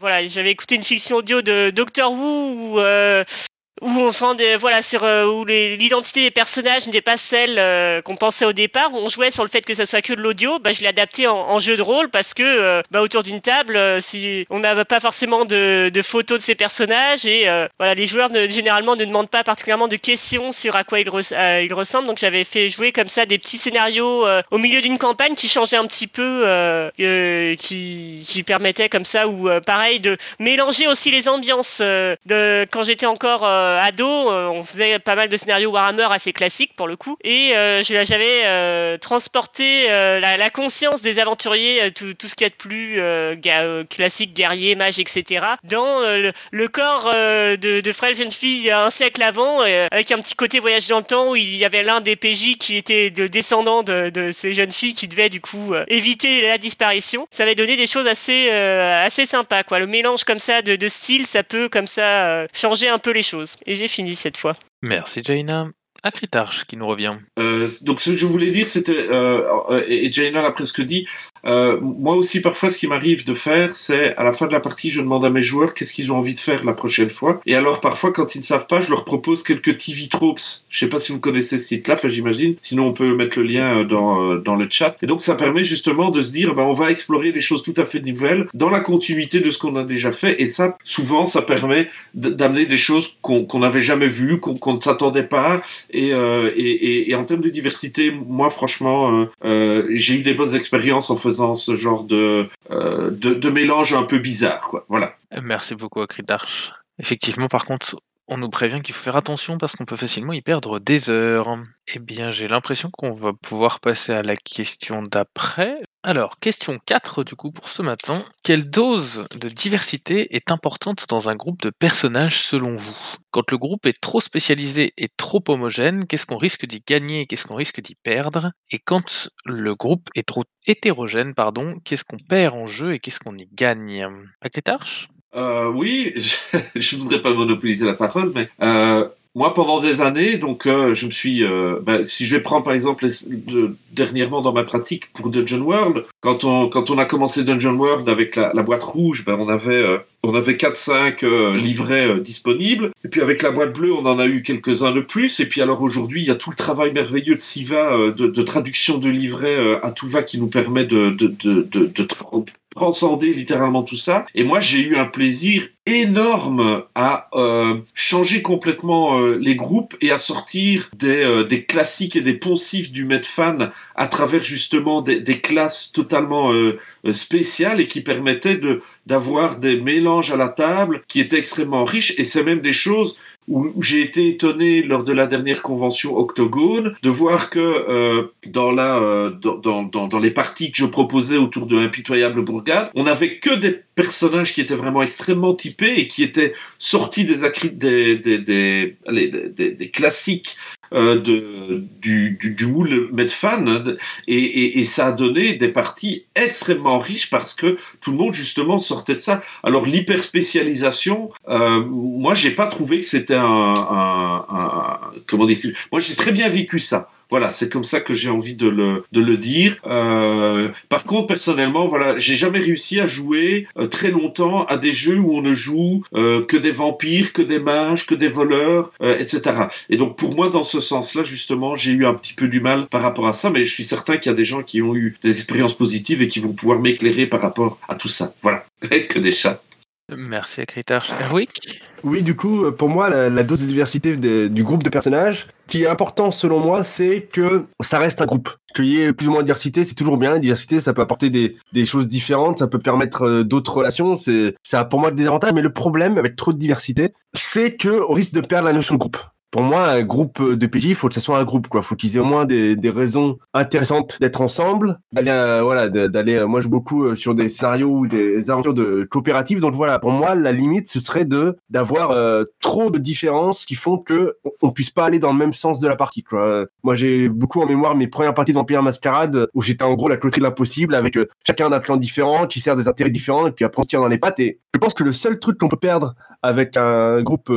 voilà, j'avais écouté une fiction audio de Doctor Who où où on sent des voilà sur euh, où l'identité des personnages n'était pas celle euh, qu'on pensait au départ. Où on jouait sur le fait que ça soit que de l'audio. Bah je l'ai adapté en, en jeu de rôle parce que euh, bah autour d'une table euh, si on n'a pas forcément de, de photos de ces personnages et euh, voilà les joueurs ne, généralement ne demandent pas particulièrement de questions sur à quoi ils, res- euh, ils ressemblent. Donc j'avais fait jouer comme ça des petits scénarios euh, au milieu d'une campagne qui changeaient un petit peu euh, euh, qui qui permettaient comme ça ou euh, pareil de mélanger aussi les ambiances euh, de quand j'étais encore euh, ado euh, on faisait pas mal de scénarios Warhammer assez classiques pour le coup. Et euh, j'avais euh, transporté euh, la, conscience des aventuriers euh, tout, ce qu'il y a de plus euh, euh, classique guerrier mage etc dans euh, le, corps euh, de, de frêles jeunes filles un siècle avant euh, avec un petit côté voyage dans le temps où il y avait l'un des PJ qui était de descendant de, ces jeunes filles qui devait du coup euh, éviter la disparition. Ça avait donné des choses assez euh, assez sympas quoi. Le mélange comme ça de, de style ça peut comme ça euh, changer un peu les choses et j'ai fini cette fois Merci Jaina. Acritarch qui nous revient. Euh, donc ce que je voulais dire, c'était, euh, euh, et Jaina l'a presque dit, euh, moi aussi parfois ce qui m'arrive de faire, c'est à la fin de la partie, je demande à mes joueurs qu'est-ce qu'ils ont envie de faire la prochaine fois. Et alors parfois quand ils ne savent pas, je leur propose quelques TV tropes. Je sais pas si vous connaissez ce site-là, enfin j'imagine. Sinon on peut mettre le lien euh, dans, euh, dans le chat. Et donc ça permet justement de se dire, ben, on va explorer des choses tout à fait nouvelles dans la continuité de ce qu'on a déjà fait. Et ça, souvent, ça permet d'amener des choses qu'on qu'on n'avait jamais vues, qu'on qu'on ne s'attendait pas. Et, euh, et, et, et en termes de diversité, moi franchement, euh, euh, j'ai eu des bonnes expériences en faisant ce genre de, euh, de, mélange un peu bizarre. Merci beaucoup Acritarch. Effectivement, par contre, on nous prévient qu'il faut faire attention parce qu'on peut facilement y perdre des heures. Eh bien, j'ai l'impression qu'on va pouvoir passer à la question d'après. Alors, question 4 du coup pour ce matin. Quelle dose de diversité est importante dans un groupe de personnages selon vous? Quand le groupe est trop spécialisé et trop homogène, qu'est-ce qu'on risque d'y gagner et qu'est-ce qu'on risque d'y perdre? Et quand le groupe est trop hétérogène, pardon, qu'est-ce qu'on perd en jeu et qu'est-ce qu'on y gagne? Acritarch Euh, oui, <laughs> je ne voudrais pas monopoliser la parole, mais euh, moi, pendant des années, donc, euh, je me suis. ben, si je vais prendre par exemple dernièrement dans ma pratique pour Dungeon World, quand on quand on a commencé Dungeon World avec la, boîte rouge, ben on avait euh, on avait 4-5 euh, livrets disponibles. Et puis avec la boîte bleue, on en a eu quelques-uns de plus. Et puis alors aujourd'hui, il y a tout le travail merveilleux de Siva, de, de traduction de livrets à tout va qui nous permet de, de, de, de, de transcender littéralement tout ça. Et moi, j'ai eu un plaisir énorme à euh, changer complètement euh, les groupes et à sortir des, euh, des classiques et des poncifs du Medfan à travers justement des, des classes totalement euh, euh, spéciales et qui permettaient de d'avoir des mélanges à la table qui étaient extrêmement riches et c'est même des choses où j'ai été étonné lors de la dernière convention Octogone de voir que euh, euh, dans, les parties que je proposais autour de Impitoyable Bourgade, on n'avait que des personnages qui étaient vraiment extrêmement typés typé et qui était sorti des, des, des, des classiques euh, du, du, du, moule Medfan et, et, et, ça a donné des parties extrêmement riches parce que tout le monde justement sortait de ça. Alors l'hyperspécialisation, euh, moi j'ai pas trouvé que c'était un, comment dire, moi j'ai très bien vécu ça. Voilà, c'est comme ça que j'ai envie de le, de le dire. Euh, par contre, personnellement, voilà, j'ai jamais réussi à jouer euh, très longtemps à des jeux où on ne joue euh, que des vampires, que des mages, que des voleurs, etc. Et donc, pour moi, dans ce sens-là, justement, j'ai eu un petit peu du mal par rapport à ça, mais je suis certain qu'il y a des gens qui ont eu des expériences positives et qui vont pouvoir m'éclairer par rapport à tout ça. Voilà, <laughs> que des chats. Merci, Critarch. Erwick Oui, du coup, pour moi, la, dose de diversité du groupe de personnages, qui est important selon moi, c'est que ça reste un groupe. Qu'il y ait plus ou moins de diversité, c'est toujours bien. La diversité, ça peut apporter des, choses différentes, ça peut permettre euh, d'autres relations. Ça a pour moi des avantages, mais le problème avec trop de diversité, c'est que on risque de perdre la notion de groupe pour moi, un groupe de PJ, il faut que ce soit un groupe, quoi. Faut qu'ils aient au moins des, raisons intéressantes d'être ensemble, d'aller, euh, voilà, d'aller. Euh, moi, je joue beaucoup euh, sur des scénarios ou des aventures de coopératives. Donc voilà, pour moi, la limite, ce serait de d'avoir trop de différences qui font que on, puisse pas aller dans le même sens de la partie, quoi. Moi, j'ai beaucoup en mémoire mes premières parties d'Empire Mascarade où j'étais en gros la clôture de l'impossible avec chacun d'un clan différent qui sert des intérêts différents et puis après on se tire dans les pattes. Et je pense que le seul truc qu'on peut perdre avec un groupe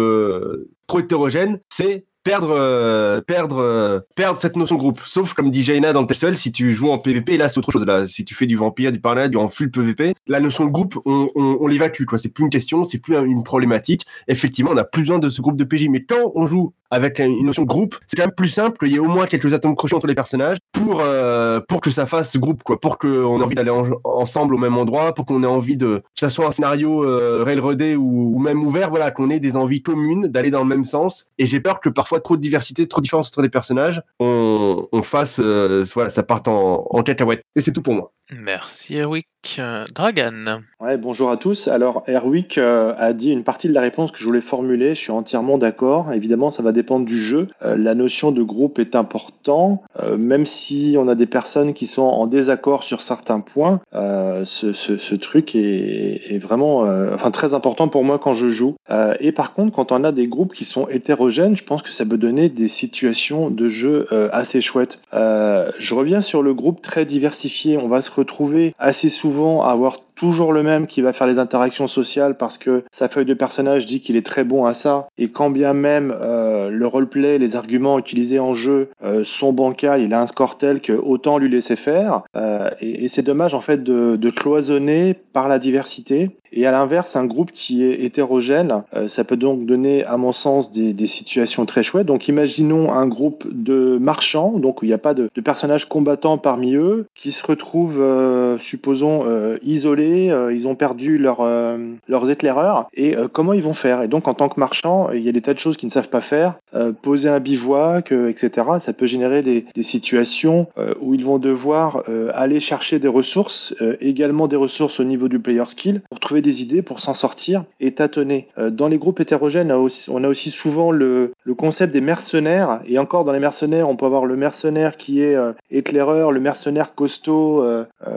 trop hétérogène, c'est perdre euh, perdre euh, perdre cette notion de groupe. Sauf comme dit Jaina dans le seul si tu joues en PVP là c'est autre chose. Là si tu fais du vampire du parla du en full PVP la notion de groupe on l'évacue quoi. C'est plus une question c'est plus une problématique. Effectivement on a plus besoin de ce groupe de PJ mais quand on joue avec une notion de groupe, c'est quand même plus simple qu'il y ait au moins quelques atomes crochés entre les personnages pour euh, pour que ça fasse groupe quoi, pour qu'on ait envie d'aller en, ensemble au même endroit, pour qu'on ait envie de que ça soit un scénario euh, railroadé ou, même ouvert, voilà, qu'on ait des envies communes d'aller dans le même sens. Et j'ai peur que parfois trop de diversité, trop de différence entre les personnages, on, fasse euh, voilà, ça parte en, en cacahuète. Et c'est tout pour moi. Merci Erwick. Dragan. Ouais, bonjour à tous. Alors Erwick euh, a dit une partie de la réponse que je voulais formuler. Je suis entièrement d'accord. Évidemment, ça va dépendre du jeu. Euh, la notion de groupe est important, euh, même si on a des personnes qui sont en désaccord sur certains points. Ce, truc est, est vraiment, enfin très important pour moi quand je joue. et par contre, quand on a des groupes qui sont hétérogènes, je pense que ça peut donner des situations de jeu assez chouettes. je reviens sur le groupe très diversifié. On va se retrouver assez souvent à avoir toujours le même qui va faire les interactions sociales parce que sa feuille de personnage dit qu'il est très bon à ça. Et quand bien même euh, le roleplay, les arguments utilisés en jeu euh, sont bancals, il a un score tel que autant lui laisser faire. Euh, et, c'est dommage en fait de, cloisonner par la diversité. Et à l'inverse un groupe qui est hétérogène ça peut donc donner à mon sens des, situations très chouettes. Donc imaginons un groupe de marchands donc où il n'y a pas de, personnages combattants parmi eux qui se retrouvent supposons isolés euh, ils ont perdu leur, euh, leurs éclaireurs, et euh, comment ils vont faire? Et donc, en tant que marchand, il y a des tas de choses qu'ils ne savent pas faire. poser un bivouac, etc., ça peut générer des, des situations où ils vont devoir aller chercher des ressources, également des ressources au niveau du player skill, pour trouver des idées, pour s'en sortir et tâtonner. dans les groupes hétérogènes, on a aussi souvent le, le concept des mercenaires, et encore dans les mercenaires, on peut avoir le mercenaire qui est éclaireur, le mercenaire costaud,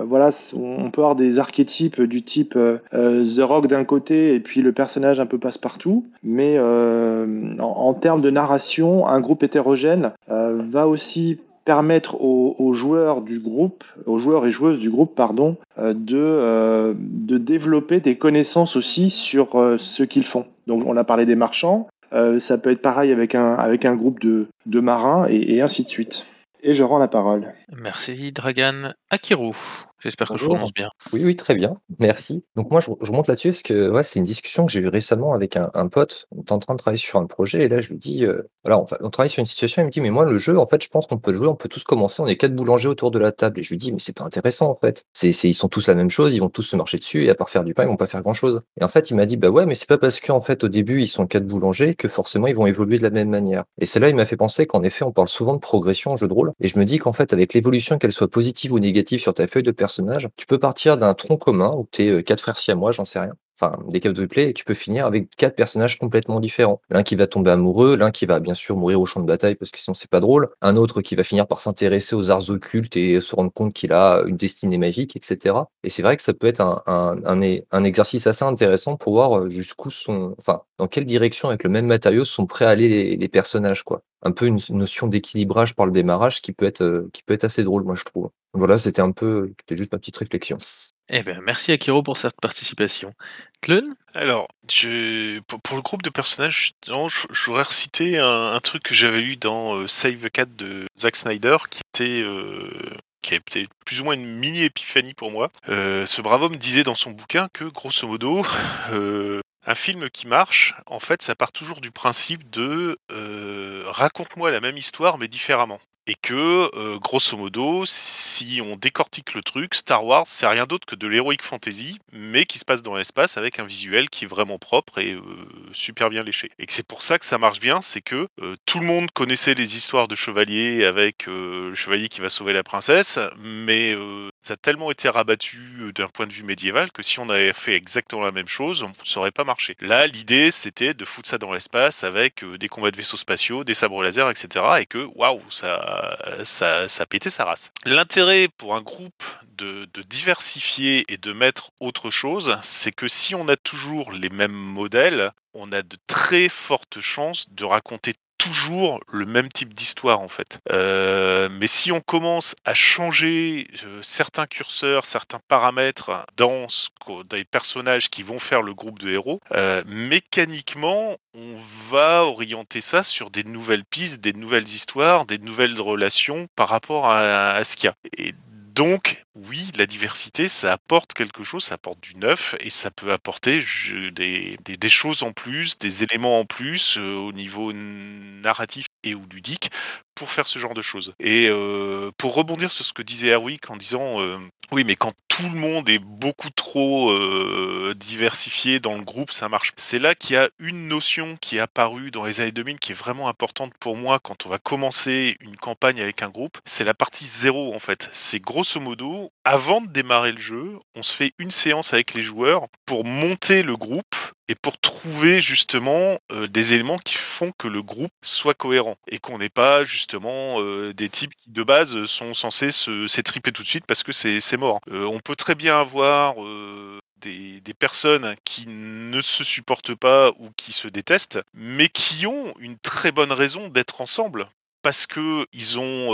voilà, on peut avoir des archétypes du type euh, The Rock d'un côté et puis le personnage un peu passe-partout. Mais euh, en, termes de narration, un groupe hétérogène euh, va aussi permettre aux, joueurs du groupe, aux joueurs et joueuses du groupe, pardon, euh, de, euh, de développer des connaissances aussi sur euh, ce qu'ils font. Donc on a parlé des marchands, ça peut être pareil avec un, avec un groupe de, de marins et, et ainsi de suite. Et je rends la parole. Merci Dragan. Akiru. J'espère que je prononce bien. Oui, oui, très bien. Merci. Donc moi, je, je remonte là-dessus parce que ouais, c'est une discussion que j'ai eue récemment avec un, un, pote. On est en train de travailler sur un projet et là, je lui dis, euh, voilà, on, on, travaille sur une situation. Il me dit, mais moi, le jeu, en fait, je pense qu'on peut jouer, on peut tous commencer. On est quatre boulangers autour de la table. Et je lui dis, mais c'est pas intéressant, en fait. C'est, ils sont tous la même chose. Ils vont tous se marcher dessus et à part faire du pain, ils vont pas faire grand-chose. Et en fait, il m'a dit, bah ouais, mais c'est pas parce qu'en fait, au début, ils sont quatre boulangers que forcément, ils vont évoluer de la même manière. Et c'est là, il m'a fait penser qu'en effet, on parle souvent de progression en jeu de rôle. Et je me dis qu'en fait, avec l'évolution, qu'elle soit positive ou négative sur ta feuille de tu peux partir d'un tronc commun où tu es quatre frères siamois, j'en sais rien. Enfin des play, et tu peux finir avec quatre personnages complètement différents. L'un qui va tomber amoureux, l'un qui va bien sûr mourir au champ de bataille parce que sinon c'est pas drôle, un autre qui va finir par s'intéresser aux arts occultes et se rendre compte qu'il a une destinée magique, etc. Et c'est vrai que ça peut être un, exercice assez intéressant pour voir euh, jusqu'où sont, enfin, dans quelle direction avec le même matériau sont prêts à aller les, les personnages, quoi. Un peu une notion d'équilibrage par le démarrage qui peut être, euh, qui peut être assez drôle, moi je trouve. Voilà, c'était un peu, c'était juste ma petite réflexion. Eh ben, merci Akiro pour cette participation. Clun Alors, je, pour, le groupe de personnages, voudrais reciter un, un truc que j'avais lu dans euh, Save the Cat de Zack Snyder, qui était euh, qui été plus ou moins une mini épiphanie pour moi. Euh, ce brave homme disait dans son bouquin que, grosso modo, <laughs> euh, un film qui marche, en fait, ça part toujours du principe de euh, raconte-moi la même histoire mais différemment. Et que, euh, grosso modo, si on décortique le truc, Star Wars, c'est rien d'autre que de l'heroic fantasy, mais qui se passe dans l'espace avec un visuel qui est vraiment propre et euh, super bien léché. Et que c'est pour ça que ça marche bien, c'est que euh, tout le monde connaissait les histoires de chevaliers avec le chevalier qui va sauver la princesse, mais ça a tellement été rabattu d'un point de vue médiéval que si on avait fait exactement la même chose, ça aurait pas marché. Là, l'idée, c'était de foutre ça dans l'espace avec des combats de vaisseaux spatiaux, des sabres laser, etc. Et que, waouh, ça, ça, ça pété sa race. L'intérêt pour un groupe de, de diversifier et de mettre autre chose, c'est que si on a toujours les mêmes modèles, on a de très fortes chances de raconter toujours le même type d'histoire en fait. Euh, mais si on commence à changer euh, certains curseurs, certains paramètres dans, ce les personnages qui vont faire le groupe de héros, euh, mécaniquement, on va orienter ça sur des nouvelles pistes, des nouvelles histoires, des nouvelles relations par rapport à, à ce qu'il y a. Et donc, oui, la diversité, ça apporte quelque chose, ça apporte du neuf et ça peut apporter des, choses en plus, des éléments en plus euh, au niveau narratif et ou ludique pour faire ce genre de choses. Et euh, pour rebondir sur ce que disait Erwick en disant euh, oui, mais quand tout le monde est beaucoup trop diversifié dans le groupe, ça marche. C'est là qu'il y a une notion qui est apparue dans les années 2000 qui est vraiment importante pour moi quand on va commencer une campagne avec un groupe. C'est la partie zéro en fait. C'est grosso modo, avant de démarrer le jeu, on se fait une séance avec les joueurs pour monter le groupe et pour trouver justement euh, des éléments qui font que le groupe soit cohérent et qu'on n'ait pas justement euh, des types qui de base sont censés s'étriper tout de suite parce que c'est mort. Euh, on peut très bien avoir des, des personnes qui ne se supportent pas ou qui se détestent, mais qui ont une très bonne raison d'être ensemble parce que ils ont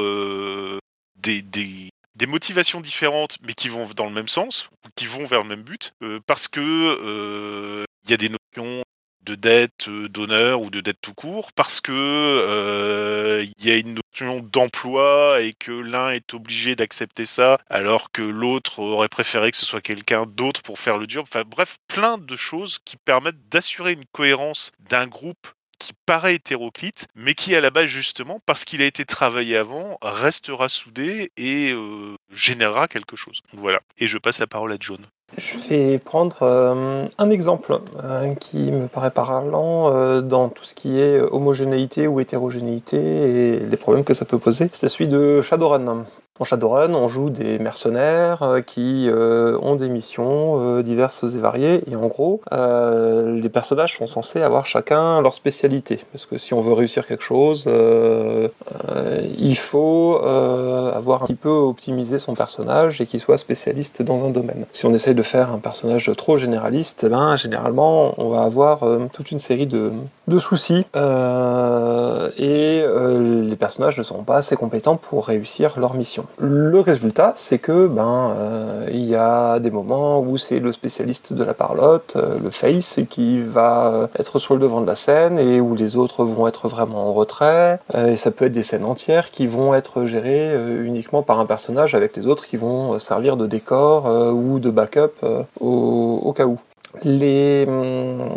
des, des des motivations différentes, mais qui vont dans le même sens, qui vont vers le même but, euh, parce que euh, il y a des notions de dette, euh, d'honneur ou de dette tout court, parce que il y a une notion d'emploi et que l'un est obligé d'accepter ça, alors que l'autre aurait préféré que ce soit quelqu'un d'autre pour faire le dur. Enfin bref, plein de choses qui permettent d'assurer une cohérence d'un groupe qui paraît hétéroclite, mais qui à la base justement, parce qu'il a été travaillé avant, restera soudé et euh, générera quelque chose. Voilà. Et je passe la parole à John. Je vais prendre euh, un exemple euh, qui me paraît parlant dans tout ce qui est homogénéité ou hétérogénéité et les problèmes que ça peut poser. C'est celui de Shadowrun. Dans Shadowrun, on joue des mercenaires euh, qui euh, ont des missions euh, diverses et variées et en gros, les personnages sont censés avoir chacun leur spécialité. Parce que si on veut réussir quelque chose, il faut avoir un petit peu optimisé son personnage et qu'il soit spécialiste dans un domaine. Si on essaye de faire un personnage trop généraliste, eh ben, généralement, on va avoir toute une série de, de soucis et les personnages ne seront pas assez compétents pour réussir leur mission. Le résultat, c'est que ben euh, il y a des moments où c'est le spécialiste de la parlotte, euh, le face, qui va être sur le devant de la scène et où les autres vont être vraiment en retrait. Euh, et ça peut être des scènes entières qui vont être gérées euh, uniquement par un personnage avec les autres qui vont euh, servir de décor euh, ou de backup euh, au, au cas où. Les, hum,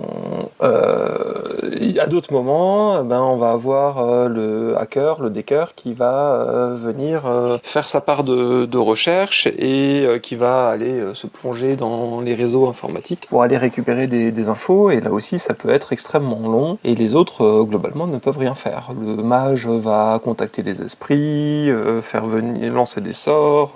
euh, à d'autres moments, eh ben, on va avoir euh, le hacker, le decker, qui va euh, venir faire sa part de, recherche et qui va aller se plonger dans les réseaux informatiques pour aller récupérer des, infos. Et là aussi, ça peut être extrêmement long. Et les autres, globalement, ne peuvent rien faire. Le mage va contacter les esprits, faire venir, lancer des sorts,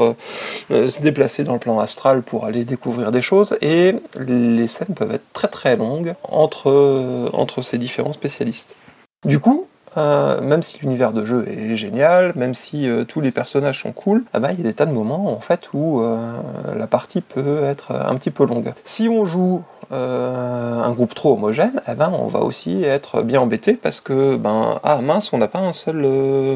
se déplacer dans le plan astral pour aller découvrir des choses. Et les scènes peuvent être très très longues entre, euh, entre ces différents spécialistes. Du coup, euh, même si l'univers de jeu est génial, même si euh, tous les personnages sont cool, ah bah, il y a des tas de moments en fait où euh, la partie peut être un petit peu longue. Si on joue un groupe trop homogène, eh ben, on va aussi être bien embêté parce que ben ah mince, on n'a pas un seul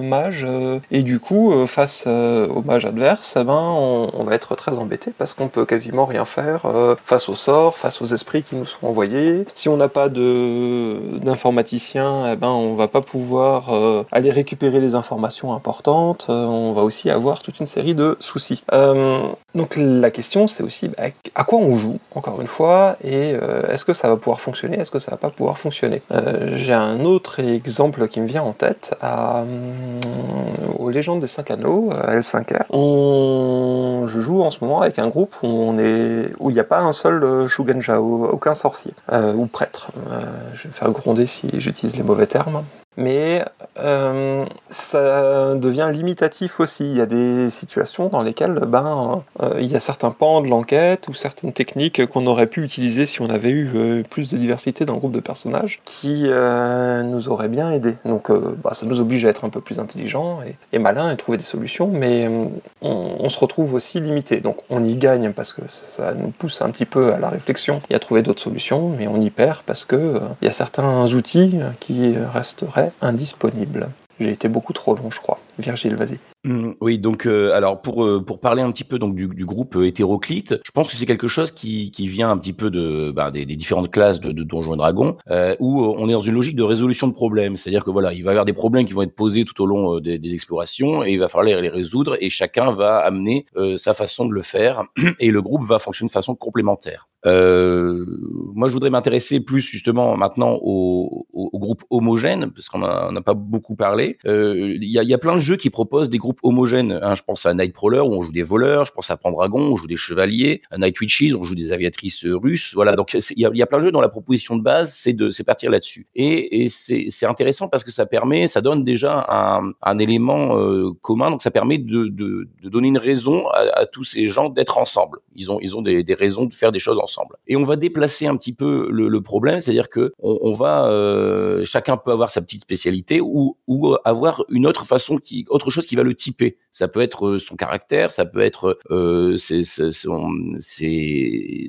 mage et du coup face au mage adverse, eh ben on, va être très embêté parce qu'on peut quasiment rien faire face aux sorts, face aux esprits qui nous sont envoyés. Si on n'a pas d'informaticien, eh ben on va pas pouvoir euh, aller récupérer les informations importantes. Euh, on va aussi avoir toute une série de soucis. Euh, donc la question c'est aussi bah, à quoi on joue encore une fois et est-ce que ça va pouvoir fonctionner, est-ce que ça va pas pouvoir fonctionner? J'ai un autre exemple qui me vient en tête à, aux légendes des 5 anneaux, à L5R. On, je joue en ce moment avec un groupe où il n'y a pas un seul Shugenja, aucun sorcier ou prêtre. Je vais faire gronder si j'utilise les mauvais termes mais euh, ça devient limitatif aussi. Il y a des situations dans lesquelles ben, euh, il y a certains pans de l'enquête ou certaines techniques qu'on aurait pu utiliser si on avait eu euh, plus de diversité dans le groupe de personnages qui nous auraient bien aidé. Donc bah, ça nous oblige à être un peu plus intelligent et, et malin et trouver des solutions, mais on, on se retrouve aussi limité. Donc on y gagne parce que ça nous pousse un petit peu à la réflexion et à trouver d'autres solutions, mais on y perd parce que il y a certains outils qui resteraient indisponibles. J'ai été beaucoup trop long, je crois. Virgile, vas-y. Mmh, oui, donc euh, alors pour euh, pour parler un petit peu donc du, du groupe euh, hétéroclite, je pense que c'est quelque chose qui qui vient un petit peu de bah, des, différentes classes de, de Donjons et Dragons où on est dans une logique de résolution de problèmes, c'est-à-dire que voilà, il va y avoir des problèmes qui vont être posés tout au long des, explorations et il va falloir les, résoudre et chacun va amener sa façon de le faire <clears throat> et le groupe va fonctionner de façon complémentaire. Moi, je voudrais m'intéresser plus justement maintenant au, au, au groupe homogène parce qu'on n'a pas beaucoup parlé. Il y, a, plein de jeux qui proposent des groupes homogènes. Hein, je pense à Nightcrawler où on joue des voleurs, je pense à Pendragon où on joue des chevaliers, à Night Witches où on joue des aviatrices russes. Voilà, donc il y a, plein de jeux dont la proposition de base c'est de c'est partir là-dessus. Et, et c'est intéressant parce que ça permet, ça donne déjà un, élément euh, commun, donc ça permet de, de, donner une raison à, tous ces gens d'être ensemble. Ils ont ils ont des, raisons de faire des choses ensemble. Et on va déplacer un petit peu le, problème, c'est-à-dire que on, va euh, chacun peut avoir sa petite spécialité ou avoir une autre façon qui autre chose qui va le typer. Ça peut être euh, son caractère, ça peut être euh, c'est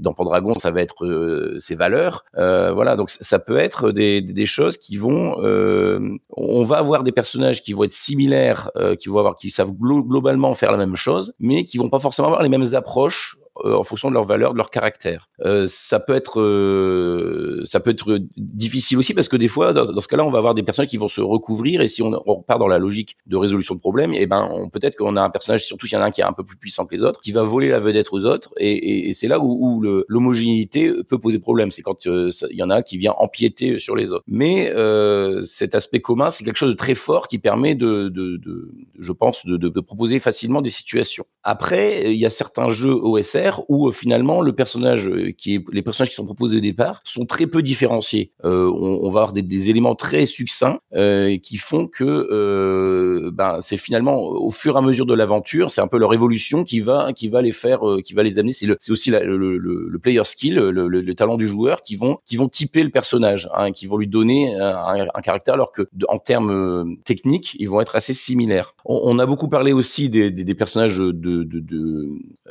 dans Pendragon, ça va être euh, ses valeurs. Euh, voilà, donc ça peut être des, des choses qui vont. Euh, on va avoir des personnages qui vont être similaires, euh, qui vont avoir, qui savent glo globalement faire la même chose, mais qui vont pas forcément avoir les mêmes approches en fonction de leurs valeurs, de leur caractère. Euh, ça peut être euh, ça peut être difficile aussi parce que des fois dans, ce cas-là on va avoir des personnages qui vont se recouvrir et si on, on repart dans la logique de résolution de problème et eh ben peut-être qu'on a un personnage surtout s'il y en a un qui est un peu plus puissant que les autres qui va voler la vedette aux autres et, c'est là où, l'homogénéité peut poser problème. C'est quand euh, il y en a un qui vient empiéter sur les autres. Mais euh, cet aspect commun c'est quelque chose de très fort qui permet de, de, de je pense de, proposer facilement des situations. Après il y a certains jeux OSR où euh, finalement euh, les personnages qui sont proposés au départ sont très peu différenciés. Euh, on, va avoir des, éléments très succincts qui font que ben c'est finalement au fur et à mesure de l'aventure, c'est un peu leur évolution qui va les faire qui va les amener. C'est aussi le, player skill, le, le, talent du joueur qui vont typer le personnage, hein, qui vont lui donner un, caractère alors que en termes techniques ils vont être assez similaires. On, a beaucoup parlé aussi des, personnages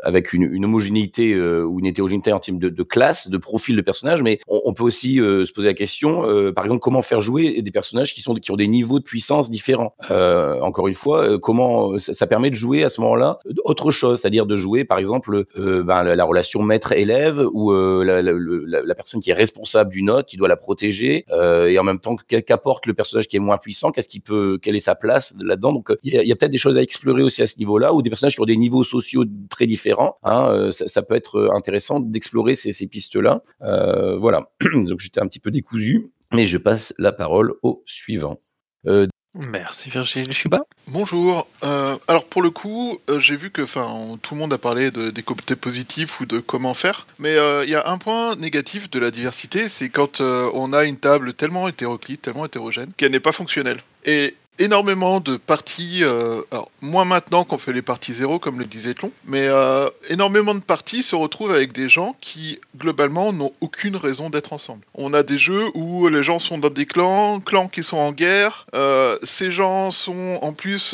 avec une, une homogénéité euh, ou une hétérogénéité en termes de, classe, de profil de personnage, mais on, peut aussi euh, se poser la question, euh, par exemple, comment faire jouer des personnages qui sont qui ont des niveaux de puissance différents. Euh, encore une fois, comment ça, permet de jouer à ce moment-là autre chose, c'est-à-dire de jouer, par exemple, ben, la, la, relation maître-élève ou la, personne qui est responsable d'une note, qui doit la protéger, et en même temps qu'apporte le personnage qui est moins puissant, qu'est-ce qui peut, quelle est sa place là-dedans. Donc, il y a, a peut-être des choses à explorer aussi à ce niveau-là, ou des personnages qui ont des niveaux sociaux très différents. Hein, ça, ça, peut être intéressant d'explorer ces, ces pistes-là. Euh, voilà. <clears throat> Donc j'étais un petit peu décousu. Mais je passe la parole au suivant. Euh, Merci Virgile Chuba. Bonjour. Euh, alors pour le coup, euh, j'ai vu que, enfin, tout le monde a parlé de, des côtés positifs ou de comment faire, mais euh, il y a un point négatif de la diversité, c'est quand euh, on a une table tellement hétéroclite, tellement hétérogène, qu'elle n'est pas fonctionnelle. Et énormément de parties, euh, alors moins maintenant qu'on fait les parties zéro comme le disait Tlon, mais euh, énormément de parties se retrouvent avec des gens qui globalement n'ont aucune raison d'être ensemble. On a des jeux où les gens sont dans des clans, clans qui sont en guerre, euh, ces gens sont en plus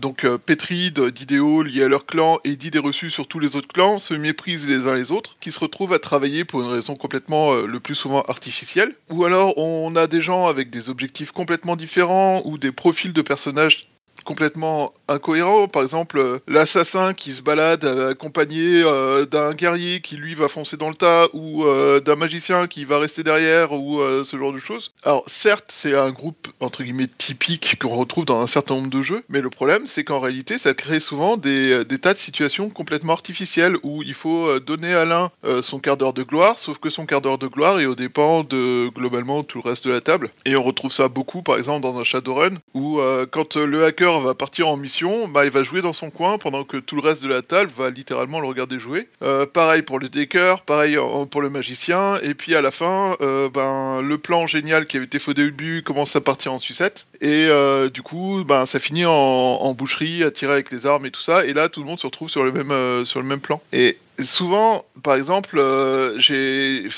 donc pétris d'idéaux liés à leur clan et d'idées reçues sur tous les autres clans, se méprisent les uns les autres, qui se retrouvent à travailler pour une raison complètement le plus souvent artificielle, ou alors on a des gens avec des objectifs complètement différents ou des profils de personnages complètement incohérents. Par exemple, euh, l'assassin qui se balade accompagné euh, d'un guerrier qui lui va foncer dans le tas, ou euh, d'un magicien qui va rester derrière, ou ce genre de choses. Alors certes, c'est un groupe entre guillemets typique qu'on retrouve dans un certain nombre de jeux, mais le problème c'est qu'en réalité, ça crée souvent des, des tas de situations complètement artificielles où il faut donner à l'un son quart d'heure de gloire, sauf que son quart d'heure de gloire est au dépend de globalement tout le reste de la table. Et on retrouve ça beaucoup, par exemple, dans un Shadowrun, où quand le hacker va partir en mission, bah, il va jouer dans son coin pendant que tout le reste de la table va littéralement le regarder jouer. Euh, pareil pour le decker, pareil euh, pour le magicien, et puis à la fin, euh, ben, le plan génial qui avait été au début commence à partir en sucette, et du coup, ben, ça finit en, boucherie, à tirer avec les armes et tout ça, et là tout le monde se retrouve sur le même, plan. Et souvent, par exemple, j'ai,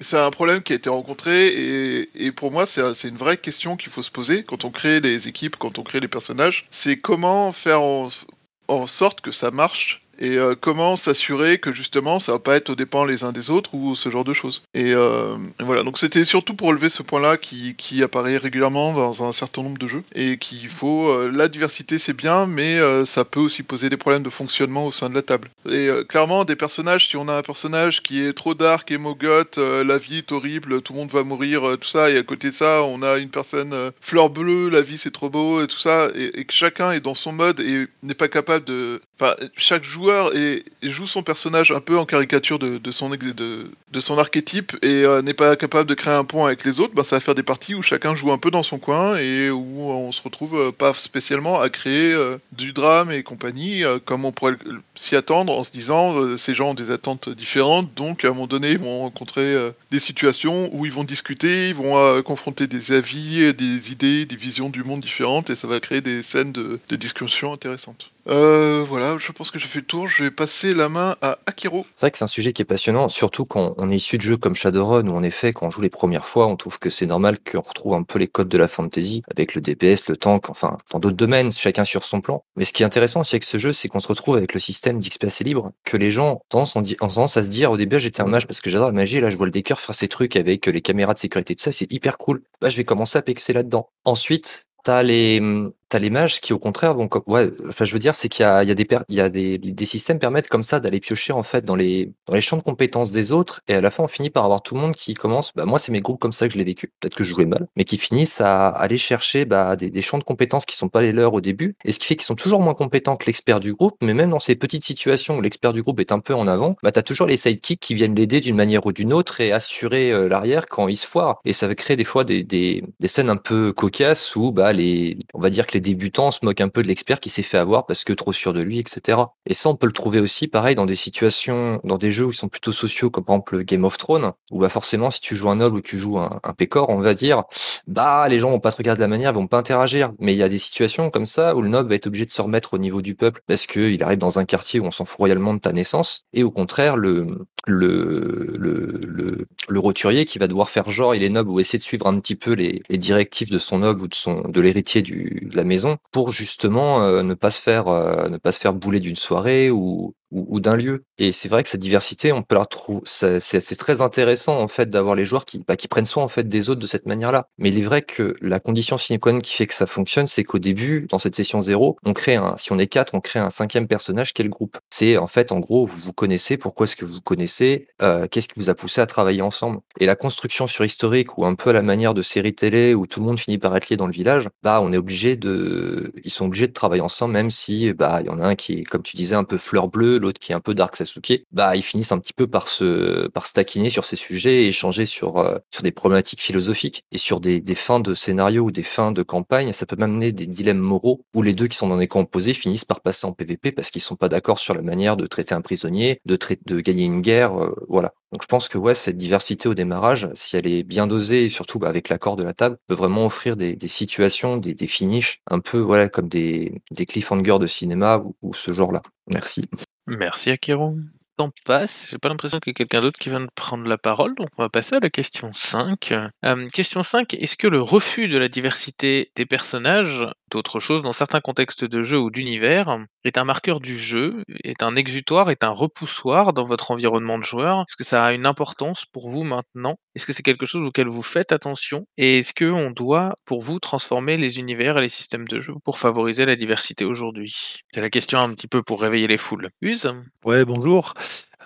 c'est un problème qui a été rencontré et, pour moi c'est une vraie question qu'il faut se poser quand on crée les équipes, quand on crée les personnages. C'est comment faire en sorte que ça marche et euh, comment s'assurer que justement ça va pas être aux dépens les uns des autres ou ce genre de choses. Et, euh, voilà, donc c'était surtout pour relever ce point-là qui, qui apparaît régulièrement dans un certain nombre de jeux et qu'il faut euh, la diversité c'est bien, mais euh, ça peut aussi poser des problèmes de fonctionnement au sein de la table. Et clairement des personnages, si on a un personnage qui est trop dark et mogote, la vie est horrible, tout le monde va mourir, tout ça, et à côté de ça on a une personne fleur bleue, la vie c'est trop beau et tout ça, et, et que chacun est dans son mode et n'est pas capable de, enfin chaque joueur et joue son personnage un peu en caricature de, son de, de son archétype et euh, n'est pas capable de créer un pont avec les autres, bah, ça va faire des parties où chacun joue un peu dans son coin et où on se retrouve euh, pas spécialement à créer euh, du drame et compagnie comme on pourrait s'y attendre en se disant ces gens ont des attentes différentes donc à un moment donné ils vont rencontrer des situations où ils vont discuter, ils vont confronter des avis, des idées, des visions du monde différentes et ça va créer des scènes de, de discussion intéressantes. Euh, voilà, je pense que j'ai fait le tour. Je vais passer la main à Akiro. C'est vrai que c'est un sujet qui est passionnant, surtout quand on est issu de jeux comme Shadowrun, où en effet, quand on joue les premières fois, on trouve que c'est normal qu'on retrouve un peu les codes de la fantasy, avec le DPS, le tank, enfin, dans d'autres domaines, chacun sur son plan. Mais ce qui est intéressant aussi avec ce jeu, c'est qu'on se retrouve avec le système d'XP libre, que les gens ont tendance, à se dire, au début, j'étais un mage parce que j'adore la magie, et là, je vois le decker faire ses trucs avec les caméras de sécurité, tout ça, c'est hyper cool. Bah, je vais commencer à pexer là-dedans. Ensuite, T'as les, hum, t'as les mages qui, au contraire, vont ouais, enfin, je veux dire, c'est qu'il y a, il y a des, il y a des, des systèmes permettent comme ça d'aller piocher, en fait, dans les, dans les champs de compétences des autres, et à la fin, on finit par avoir tout le monde qui commence, bah, moi, c'est mes groupes comme ça que je l'ai vécu, peut-être que je jouais mal, mais qui finissent à aller chercher, bah, des, des champs de compétences qui sont pas les leurs au début, et ce qui fait qu'ils sont toujours moins compétents que l'expert du groupe, mais même dans ces petites situations où l'expert du groupe est un peu en avant, bah, t'as toujours les sidekicks qui viennent l'aider d'une manière ou d'une autre et assurer euh, l'arrière quand il se foire. Et ça va créer des fois des, des, des scènes un peu cocasses où, bah, les, on va dire que les débutants se moquent un peu de l'expert qui s'est fait avoir parce que trop sûr de lui, etc. Et ça, on peut le trouver aussi, pareil, dans des situations, dans des jeux où ils sont plutôt sociaux, comme par exemple Game of Thrones, où bah forcément, si tu joues un noble ou tu joues un, un pécor, on va dire, bah les gens vont pas te regarder de la manière, ils vont pas interagir. Mais il y a des situations comme ça où le noble va être obligé de se remettre au niveau du peuple parce que il arrive dans un quartier où on s'en fout royalement de ta naissance, et au contraire, le, le, le, le, le roturier qui va devoir faire genre il est noble ou essayer de suivre un petit peu les, les directives de son noble ou de son de l'héritier du de la maison pour justement euh, ne pas se faire euh, ne pas se faire bouler d'une soirée ou ou, ou d'un lieu. Et c'est vrai que cette diversité, on peut la retrouver. C'est très intéressant en fait d'avoir les joueurs qui bah, qui prennent soin en fait des autres de cette manière-là. Mais il est vrai que la condition sine qua non qui fait que ça fonctionne, c'est qu'au début, dans cette session zéro, on crée un. Si on est quatre, on crée un cinquième personnage qui est le groupe. C'est en fait en gros vous vous connaissez. Pourquoi est-ce que vous vous connaissez euh, Qu'est-ce qui vous a poussé à travailler ensemble Et la construction sur historique ou un peu à la manière de séries télé où tout le monde finit par être lié dans le village, bah on est obligé de. Ils sont obligés de travailler ensemble même si bah il y en a un qui est comme tu disais un peu fleur bleue l'autre qui est un peu Dark Sasuke, bah ils finissent un petit peu par se par se taquiner sur ces sujets et échanger sur euh, sur des problématiques philosophiques et sur des, des fins de scénario ou des fins de campagne. Ça peut même mener des dilemmes moraux où les deux qui sont dans des camps finissent par passer en PVP parce qu'ils sont pas d'accord sur la manière de traiter un prisonnier, de traiter, de gagner une guerre, euh, voilà. Donc je pense que ouais, cette diversité au démarrage, si elle est bien dosée et surtout bah, avec l'accord de la table, peut vraiment offrir des, des situations, des, des finishes un peu voilà comme des, des cliffhangers de cinéma ou ce genre-là. Merci. Merci Akiro. Temps passe, j'ai pas l'impression qu'il y ait quelqu'un d'autre qui vient de prendre la parole, donc on va passer à la question 5. Euh, question 5, est-ce que le refus de la diversité des personnages, d'autres choses dans certains contextes de jeu ou d'univers, est un marqueur du jeu, est un exutoire, est un repoussoir dans votre environnement de joueur Est-ce que ça a une importance pour vous maintenant? Est-ce que c'est quelque chose auquel vous faites attention? Et est-ce qu'on doit, pour vous, transformer les univers et les systèmes de jeu pour favoriser la diversité aujourd'hui? C'est la question un petit peu pour réveiller les foules. Use Ouais, bonjour.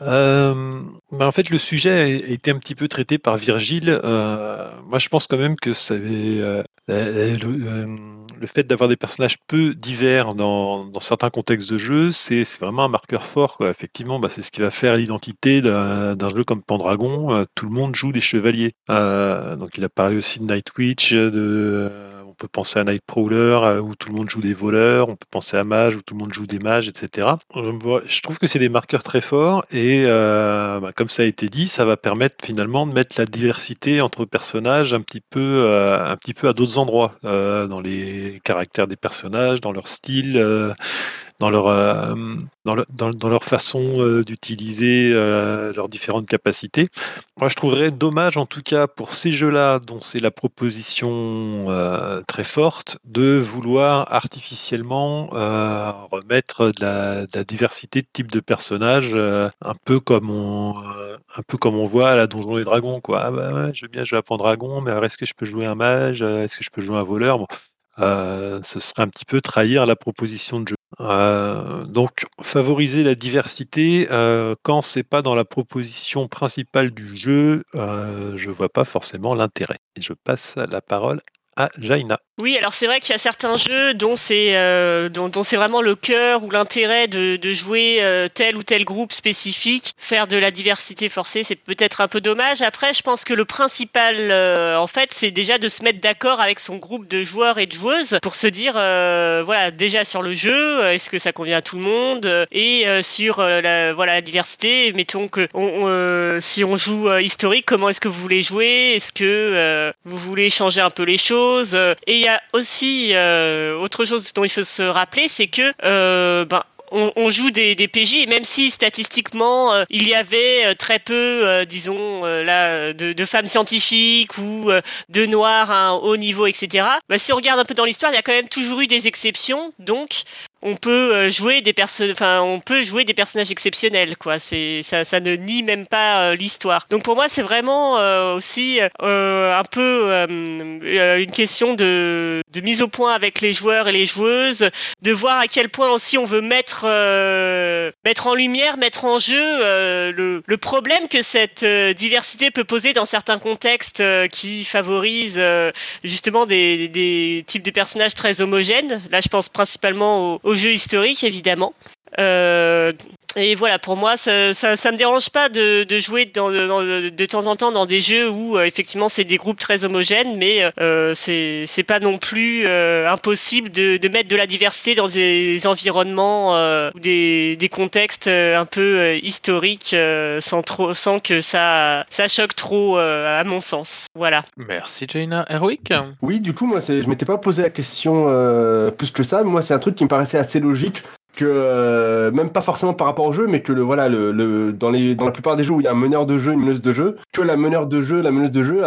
Euh, bah en fait, le sujet a été un petit peu traité par Virgile. Euh, moi, je pense quand même que ça avait, euh, le, euh, le fait d'avoir des personnages peu divers dans, certains contextes de jeu, c'est vraiment un marqueur fort. Effectivement, bah, c'est ce qui va faire l'identité d'un jeu comme Pendragon. Euh, tout le monde joue des chevaliers. Euh, donc, il a parlé aussi de Nightwitch, de peut penser à Nightcrawler euh, où tout le monde joue des voleurs, on peut penser à Mage où tout le monde joue des mages, etc. Euh, Je trouve que c'est des marqueurs très forts et euh, bah, comme ça a été dit, ça va permettre finalement de mettre la diversité entre personnages un petit peu, un petit peu à d'autres endroits, dans les caractères des personnages, dans leur style. Dans leur, euh, dans, le- dans- leur façon euh, d'utiliser euh, leurs différentes capacités. Moi, je trouverais dommage, en tout cas, pour ces jeux-là, dont c'est la proposition très forte, de vouloir artificiellement remettre de la, diversité de types de personnages, un peu comme on, un peu comme on voit à la Donjons et Dragons, quoi. Ah bah je veux bien jouer à Pendragon, mais alors est-ce que je peux jouer un mage? Est-ce que je peux jouer un voleur? Bon, ce serait un petit peu trahir la proposition de jeu. Euh, donc favoriser la diversité euh, quand c'est pas dans la proposition principale du jeu, euh, je vois pas forcément l'intérêt. Et je passe la parole à Jaina. Oui, alors c'est vrai qu'il y a certains jeux dont c'est euh, dont, c'est vraiment le cœur ou l'intérêt de, jouer euh, tel ou tel groupe spécifique. Faire de la diversité forcée, c'est peut-être un peu dommage. Après, je pense que le principal, euh, en fait, c'est déjà de se mettre d'accord avec son groupe de joueurs et de joueuses pour se dire, euh, voilà, déjà sur le jeu, est-ce que ça convient à tout le monde Et sur la, voilà, la diversité, mettons que on, si on joue historique, comment est-ce que vous voulez jouer? Est-ce que vous voulez changer un peu les choses? Aussi euh, autre chose dont il faut se rappeler, c'est que euh, ben, on, joue des, des PJ même si statistiquement euh, il y avait très peu, euh, disons là, de, femmes scientifiques ou de noirs à un haut niveau, etc. Bah, si on regarde un peu dans l'histoire, il y a quand même toujours eu des exceptions, donc on peut euh, jouer des enfin on peut jouer des personnages exceptionnels, quoi. C'est ça, ça ne nie même pas euh, l'histoire. Donc pour moi c'est vraiment euh, aussi un peu une question de, mise au point avec les joueurs et les joueuses, de voir à quel point aussi on veut mettre mettre en lumière, mettre en jeu le, problème que cette diversité peut poser dans certains contextes qui favorisent justement des, types de personnages très homogènes. Là, je pense principalement aux jeux historiques, évidemment. Euh, et voilà, pour moi, ça, ça, ça me dérange pas de, de jouer dans, dans- de temps en temps dans des jeux où euh, effectivement c'est des groupes très homogènes, mais euh, c'est c'est pas non plus euh, impossible de, de mettre de la diversité dans des environnements euh, ou des, des contextes euh, un peu euh, historiques euh, sans trop sans que ça ça choque trop euh, à mon sens. Voilà. Merci Jaina. Erwick? Oui, du coup, moi, c'est- je m'étais pas posé la question euh, plus que ça. mais Moi, c'est un truc qui me paraissait assez logique que euh, même pas forcément par rapport au jeu, mais que le voilà, le, dans les dans la plupart des jeux où il y a un meneur de jeu, une meneuse de jeu, que la meneur de jeu, la meneuse de jeu,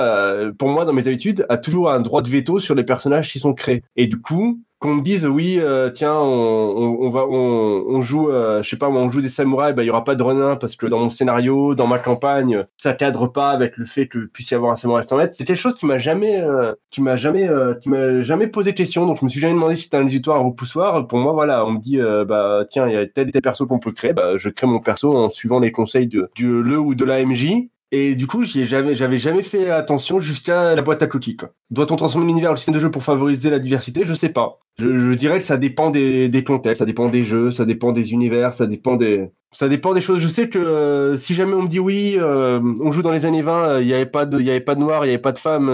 pour moi, dans mes habitudes, a toujours un droit de veto sur les personnages qui sont créés. Et du coup, qu'on me dise oui, euh, tiens, on, on, va, on, on joue, euh, je sais pas, on joue des samouraïs, bah il y aura pas de renin parce que dans mon scénario, dans ma campagne, ça cadre pas avec le fait que puisse y avoir un samouraï de 100 mètres. C'est quelque chose qui m'a jamais, euh, qui m'a jamais, euh, qui m'a jamais posé question. Donc je me suis jamais demandé si c'était un exutoire ou repoussoir. Pour moi, voilà, on me dit, euh, bah tiens, il y a tel et tel perso qu'on peut créer, bah je crée mon perso en suivant les conseils de, du le ou de la MJ. Et du coup, j'avais jamais fait attention jusqu'à la boîte à cookies. Doit-on transformer l'univers ou le système de jeu pour favoriser la diversité? Je sais pas. Je, dirais que ça dépend des, contextes, ça dépend des jeux, ça dépend des univers, ça dépend des, ça dépend des choses. Je sais que euh, si jamais on me dit oui, euh, on joue dans les années 20, euh, il n'y avait pas de, il y avait pas de noirs, il n'y avait pas de femmes,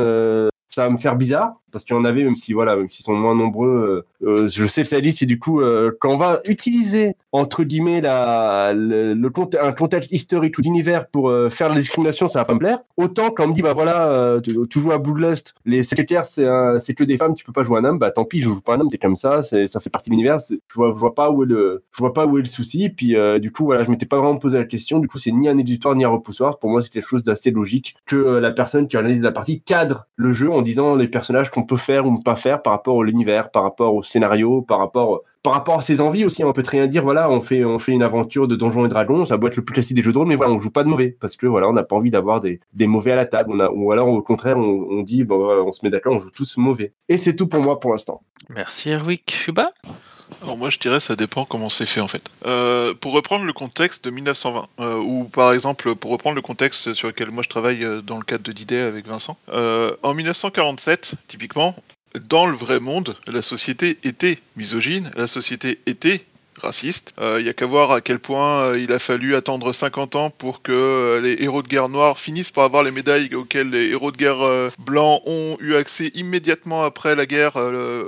ça va me faire bizarre parce qu'il y en avait, même si voilà, même s'ils sont moins nombreux. euh, euh, je sais que ça dit, c'est du coup euh, quand on va utiliser entre guillemets le, un contexte historique ou d'univers pour faire la discrimination, ça va pas me plaire. Autant quand on me dit bah voilà, tu, joues à Bloodlust, les secrétaires c'est que des femmes, tu peux pas jouer un homme, bah tant pis, je joue pas un homme, c'est comme ça, ça fait partie de l'univers. Je vois, vois pas où est le, je vois souci. Puis du coup voilà, je m'étais pas vraiment posé la question. Du coup c'est ni un éditoire ni un repoussoir. Pour moi c'est quelque chose d'assez logique que la personne qui analyse la partie cadre le jeu en disant les personnages qu'on peut faire ou ne pas faire par rapport à l'univers, par rapport au scénario, par rapport par rapport à ses envies aussi, on peut très bien dire voilà, on fait on fait une aventure de Donjons et Dragons, ça doit être le plus classique des jeux de rôle, mais voilà, on joue pas de mauvais parce que voilà, on n'a pas envie d'avoir des, des mauvais à la table, on a, ou alors au contraire, on, dit on se met d'accord, on joue tous mauvais. Et c'est tout pour moi pour l'instant. Merci Erwick. Shuba? Alors moi je dirais ça dépend comment c'est fait en fait. Euh, pour reprendre le contexte de 1920, euh, ou par exemple pour reprendre le contexte sur lequel moi je travaille euh, dans le cadre de D-Day avec Vincent, en 1947 typiquement, dans le vrai monde, la société était misogyne, la société était raciste. Euh, Il y a qu'à voir à quel point euh, il a fallu attendre 50 ans pour que euh, les héros de guerre noirs finissent par avoir les médailles auxquelles les héros de guerre blancs ont eu accès immédiatement après la guerre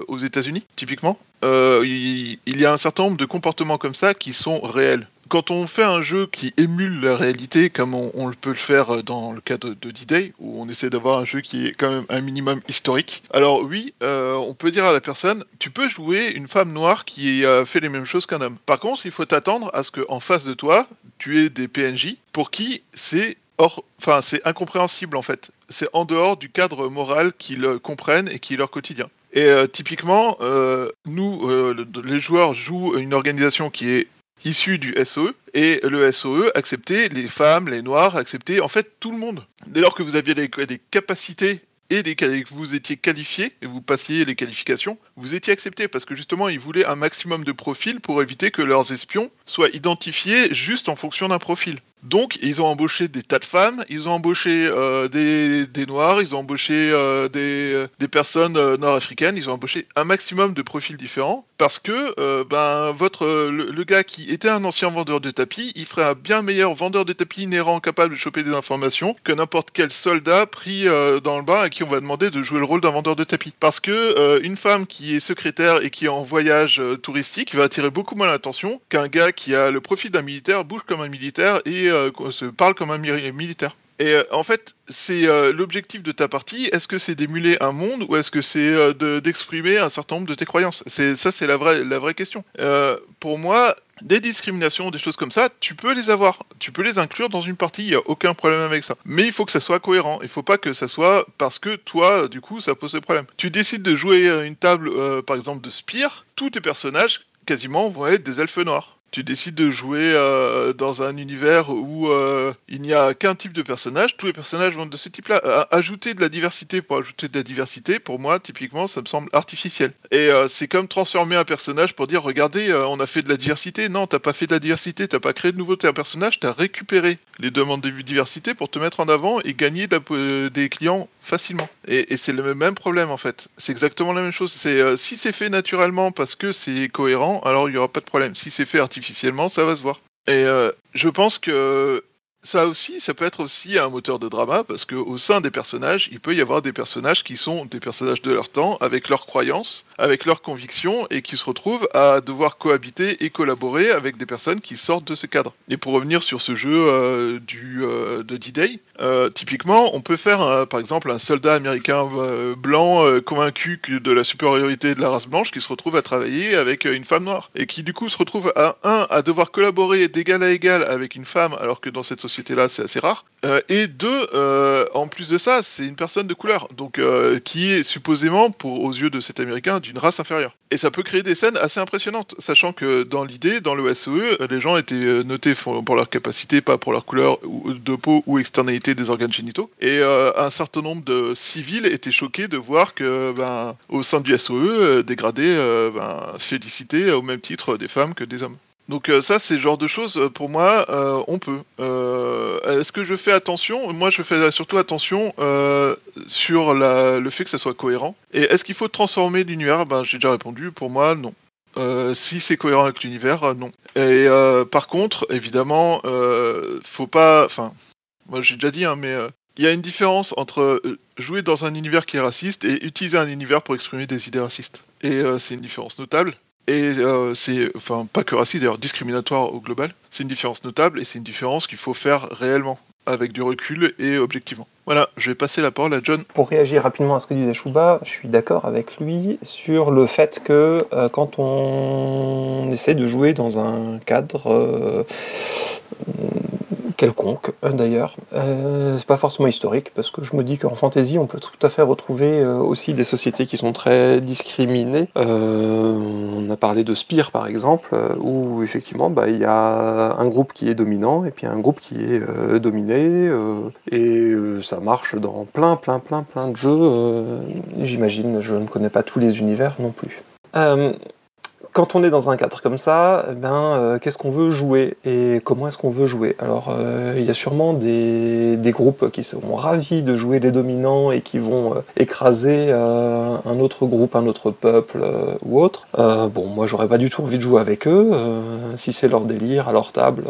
aux États-Unis, typiquement. Il y a un certain nombre de comportements comme ça qui sont réels. Quand on fait un jeu qui émule la réalité, comme on, on peut le faire dans le cadre de D-Day, où on essaie d'avoir un jeu qui est quand même un minimum historique, alors oui, euh, on peut dire à la personne, tu peux jouer une femme noire qui a fait les mêmes choses qu'un homme. Par contre, il faut t'attendre à ce qu'en face de toi, tu aies des PNJ pour qui c'est enfin incompréhensible en fait. C'est en dehors du cadre moral qu'ils euh, comprennent et qui est leur quotidien. Et euh, typiquement, euh, nous, euh, le- les joueurs jouent une organisation qui est issue du SOE, et le SOE acceptait les femmes, les noirs, acceptait en fait tout le monde. Dès lors que vous aviez des, capacités et que vous étiez qualifié et vous passiez les qualifications, vous étiez accepté parce que justement ils voulaient un maximum de profils pour éviter que leurs espions soient identifiés juste en fonction d'un profil. Donc ils ont embauché des tas de femmes, ils ont embauché euh, des, des noirs, ils ont embauché euh, des, des personnes euh, nord-africaines, ils ont embauché un maximum de profils différents parce que ben votre le, gars qui était un ancien vendeur de tapis, il ferait un bien meilleur vendeur de tapis inhérent capable de choper des informations que n'importe quel soldat pris dans le bain à qui on va demander de jouer le rôle d'un vendeur de tapis. Parce que une femme qui est secrétaire et qui est en voyage touristique va attirer beaucoup moins l'attention qu'un gars qui a le profil d'un militaire, bouge comme un militaire et euh, se parle comme un mi- militaire. Et euh, en fait, c'est euh, l'objectif de ta partie. Est-ce que c'est d'émuler un monde ou est-ce que c'est euh, de- d'exprimer un certain nombre de tes croyances? C'est ça, c'est la vraie la vraie question. Pour moi, des discriminations, des choses comme ça, tu peux les avoir, tu peux les inclure dans une partie. Il y a aucun problème avec ça. Mais il faut que ça soit cohérent. Il faut pas que ça soit parce que toi, du coup, ça pose des problèmes. Tu décides de jouer une table, par exemple, de Spire. Tous tes personnages, quasiment, vont être des elfes noirs tu décides de jouer euh, dans un univers où euh, il n'y a qu'un type de personnage, tous les personnages vont de ce type-là. Ajouter de la diversité pour ajouter de la diversité, pour moi, typiquement, ça me semble artificiel. Et euh, c'est comme transformer un personnage pour dire, regardez, on a fait de la diversité. Non, t'as pas fait de la diversité, t'as pas créé de nouveauté un personnage, t'as récupéré les demandes de diversité pour te mettre en avant et gagner des clients facilement. Et, c'est le même problème en fait. C'est exactement la même chose. Si c'est fait naturellement parce que c'est cohérent, alors il y aura pas de problème. Si c'est fait artificiellement, ça va se voir. Et euh, je pense que ça aussi, ça peut être aussi un moteur de drama parce que au sein des personnages, il peut y avoir des personnages qui sont des personnages de leur temps, avec leurs croyances, avec leurs convictions, et qui se retrouvent à devoir cohabiter et collaborer avec des personnes qui sortent de ce cadre. Et pour revenir sur ce jeu euh, du euh, de D-Day, euh, typiquement, on peut faire euh, par exemple un soldat américain euh, blanc convaincu de la supériorité de la race blanche qui se retrouve à travailler avec une femme noire. Et qui du coup se retrouve à un à devoir collaborer d'égal à égal avec une femme alors que dans cette société-là c'est assez rare. Et deux en plus de ça c'est une personne de couleur donc qui est supposément pour aux yeux de cet américain d'une race inférieure. Et ça peut créer des scènes assez impressionnantes sachant que dans l'idée dans le SOE les gens étaient notés pour leur capacité pas pour leur couleur ou- de peau ou externalité des organes génitaux et euh, un certain nombre de civils étaient choqués de voir que ben au sein du SOE euh, dégradés euh, ben, au même titre des femmes que des hommes Donc ça, c'est le genre de choses, pour moi, on peut. Est-ce que je fais attention? Moi, je fais surtout attention sur le fait que ça soit cohérent. Et est-ce qu'il faut transformer l'univers? Ben, j'ai déjà répondu. Pour moi, non. Si c'est cohérent avec l'univers, non. Et par contre, évidemment, faut pas. Enfin, moi j'ai déjà dit, hein, mais euh, il y a une différence entre euh, jouer dans un univers qui est raciste et utiliser un univers pour exprimer des idées racistes. Et euh, c'est une différence notable. Et c'est, enfin, pas que raciste, d'ailleurs, discriminatoire au global. C'est une différence notable et c'est une différence qu'il faut faire réellement, avec du recul et objectivement. Voilà, je vais passer la parole à John. Pour réagir rapidement à ce que disait Chouba, je suis d'accord avec lui sur le fait que quand on essaie de jouer dans un cadre quelconque, euh, d'ailleurs, euh, c'est pas forcément historique, parce que je me dis qu'en fantasy, on peut tout à fait retrouver euh, aussi des sociétés qui sont très discriminées. On a parlé de Spire, par exemple, où effectivement, bah, il y a un groupe qui est dominant et puis un groupe qui est dominé, et ça marche dans plein, plein, plein, plein de jeux. J'imagine, je ne connais pas tous les univers non plus. Quand on est dans un cadre comme ça, eh ben, euh, qu'est-ce qu'on veut jouer et comment est-ce qu'on veut jouer? Alors, euh, il y a sûrement des, des groupes qui seront ravis de jouer les dominants et qui vont euh, écraser un autre groupe, un autre peuple ou autre. Bon, moi, j'aurais pas du tout envie de jouer avec eux. si c'est leur délire, à leur table,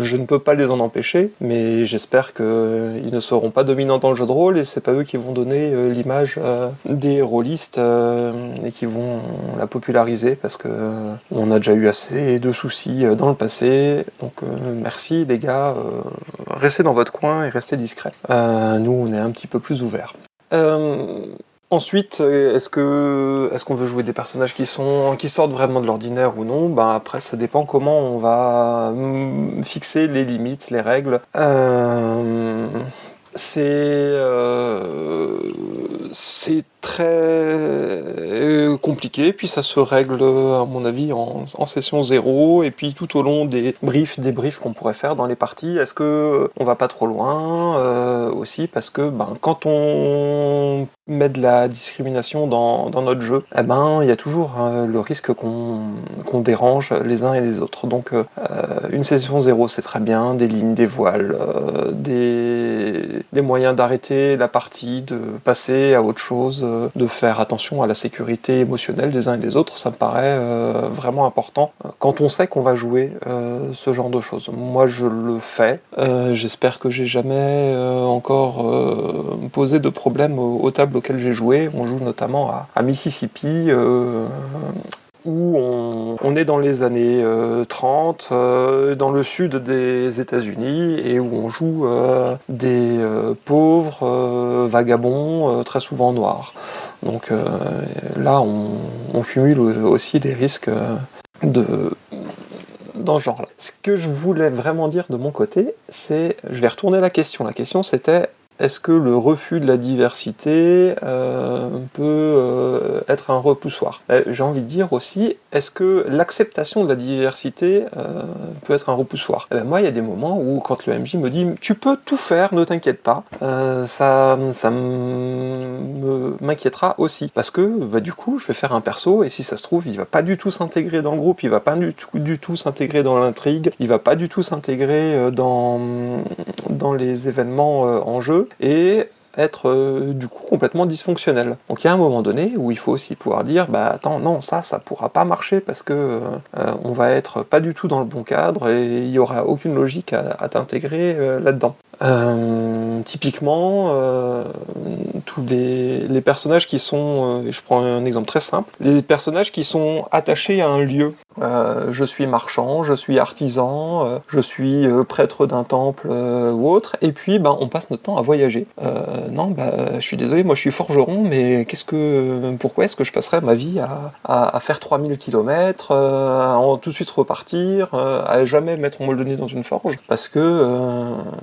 je ne peux pas les en empêcher, mais j'espère qu'ils ne seront pas dominants dans le jeu de rôle et c'est pas eux qui vont donner l'image des rôlistes et qui vont la populariser parce que euh, on a déjà eu assez de soucis euh, dans le passé. Donc euh, merci les gars, restez dans votre coin et restez discrets. Nous on est un petit peu plus ouverts. Ensuite, est-ce que est-ce qu'on veut jouer des personnages qui sont qui sortent vraiment de l'ordinaire ou non? Ben après, ça dépend comment on va mm, fixer les limites, les règles. C'est c'est très euh, compliqué, puis ça se règle à mon avis en, session zéro, et puis tout au long des briefs, des briefs qu'on pourrait faire dans les parties, est-ce que on va pas trop loin euh, aussi parce que ben quand on met de la discrimination dans, dans notre jeu, eh ben il y a toujours euh, le risque qu'on qu'on dérange les uns et les autres. Donc euh, une session zéro c'est très bien, des lignes, des voiles, euh, des, des moyens d'arrêter la partie, de passer à autre chose, euh, de faire attention à la sécurité émotionnelle des uns et des autres, ça me paraît euh, vraiment important quand on sait qu'on va jouer euh, ce genre de choses. Moi je le fais, j'espère que j'ai jamais encore posé de problème aux, tables auxquelles j'ai joué. On joue notamment à Mississippi. Euh, où on, est dans les années euh, 30, euh, dans le sud des États-Unis, et où on joue euh, des euh, pauvres euh, vagabonds, euh, très souvent noirs. Donc euh, là, on, cumule aussi des risques euh, de dans ce genre-là. Ce que je voulais vraiment dire de mon côté, c'est, je vais retourner la question. La question c'était est-ce que le refus de la diversité euh, peut euh, être un repoussoir? Euh, J'ai envie de dire aussi, est-ce que l'acceptation de la diversité peut être un repoussoir? Eh ben, Moi, il y a des moments où, quand le MJ me dit tu peux tout faire, ne t'inquiète pas, ça, ça m'inquiétera aussi. Parce que bah, du coup, je vais faire un perso et si ça se trouve, il va pas du tout s'intégrer dans le groupe, il va pas du tout, s'intégrer dans l'intrigue, il va pas du tout s'intégrer dans, les événements en jeu et être euh, du coup complètement dysfonctionnel. Donc il y a un moment donné où il faut aussi pouvoir dire bah attends non ça ça pourra pas marcher parce que euh, on va être pas du tout dans le bon cadre et il y aura aucune logique à, à t'intégrer euh, là-dedans. Euh, typiquement euh, tous les, personnages qui sont, euh, je prends un exemple très simple, les personnages qui sont attachés à un lieu. Je suis marchand, je suis artisan, je suis prêtre d'un temple ou autre, et puis ben, on passe notre temps à voyager. Non, bah, je suis désolé, moi je suis forgeron, mais qu'est-ce que, pourquoi est-ce que je passerais ma vie à, faire 3000 km, à tout de suite repartir, à jamais mettre mon nez dans une forge? Parce que,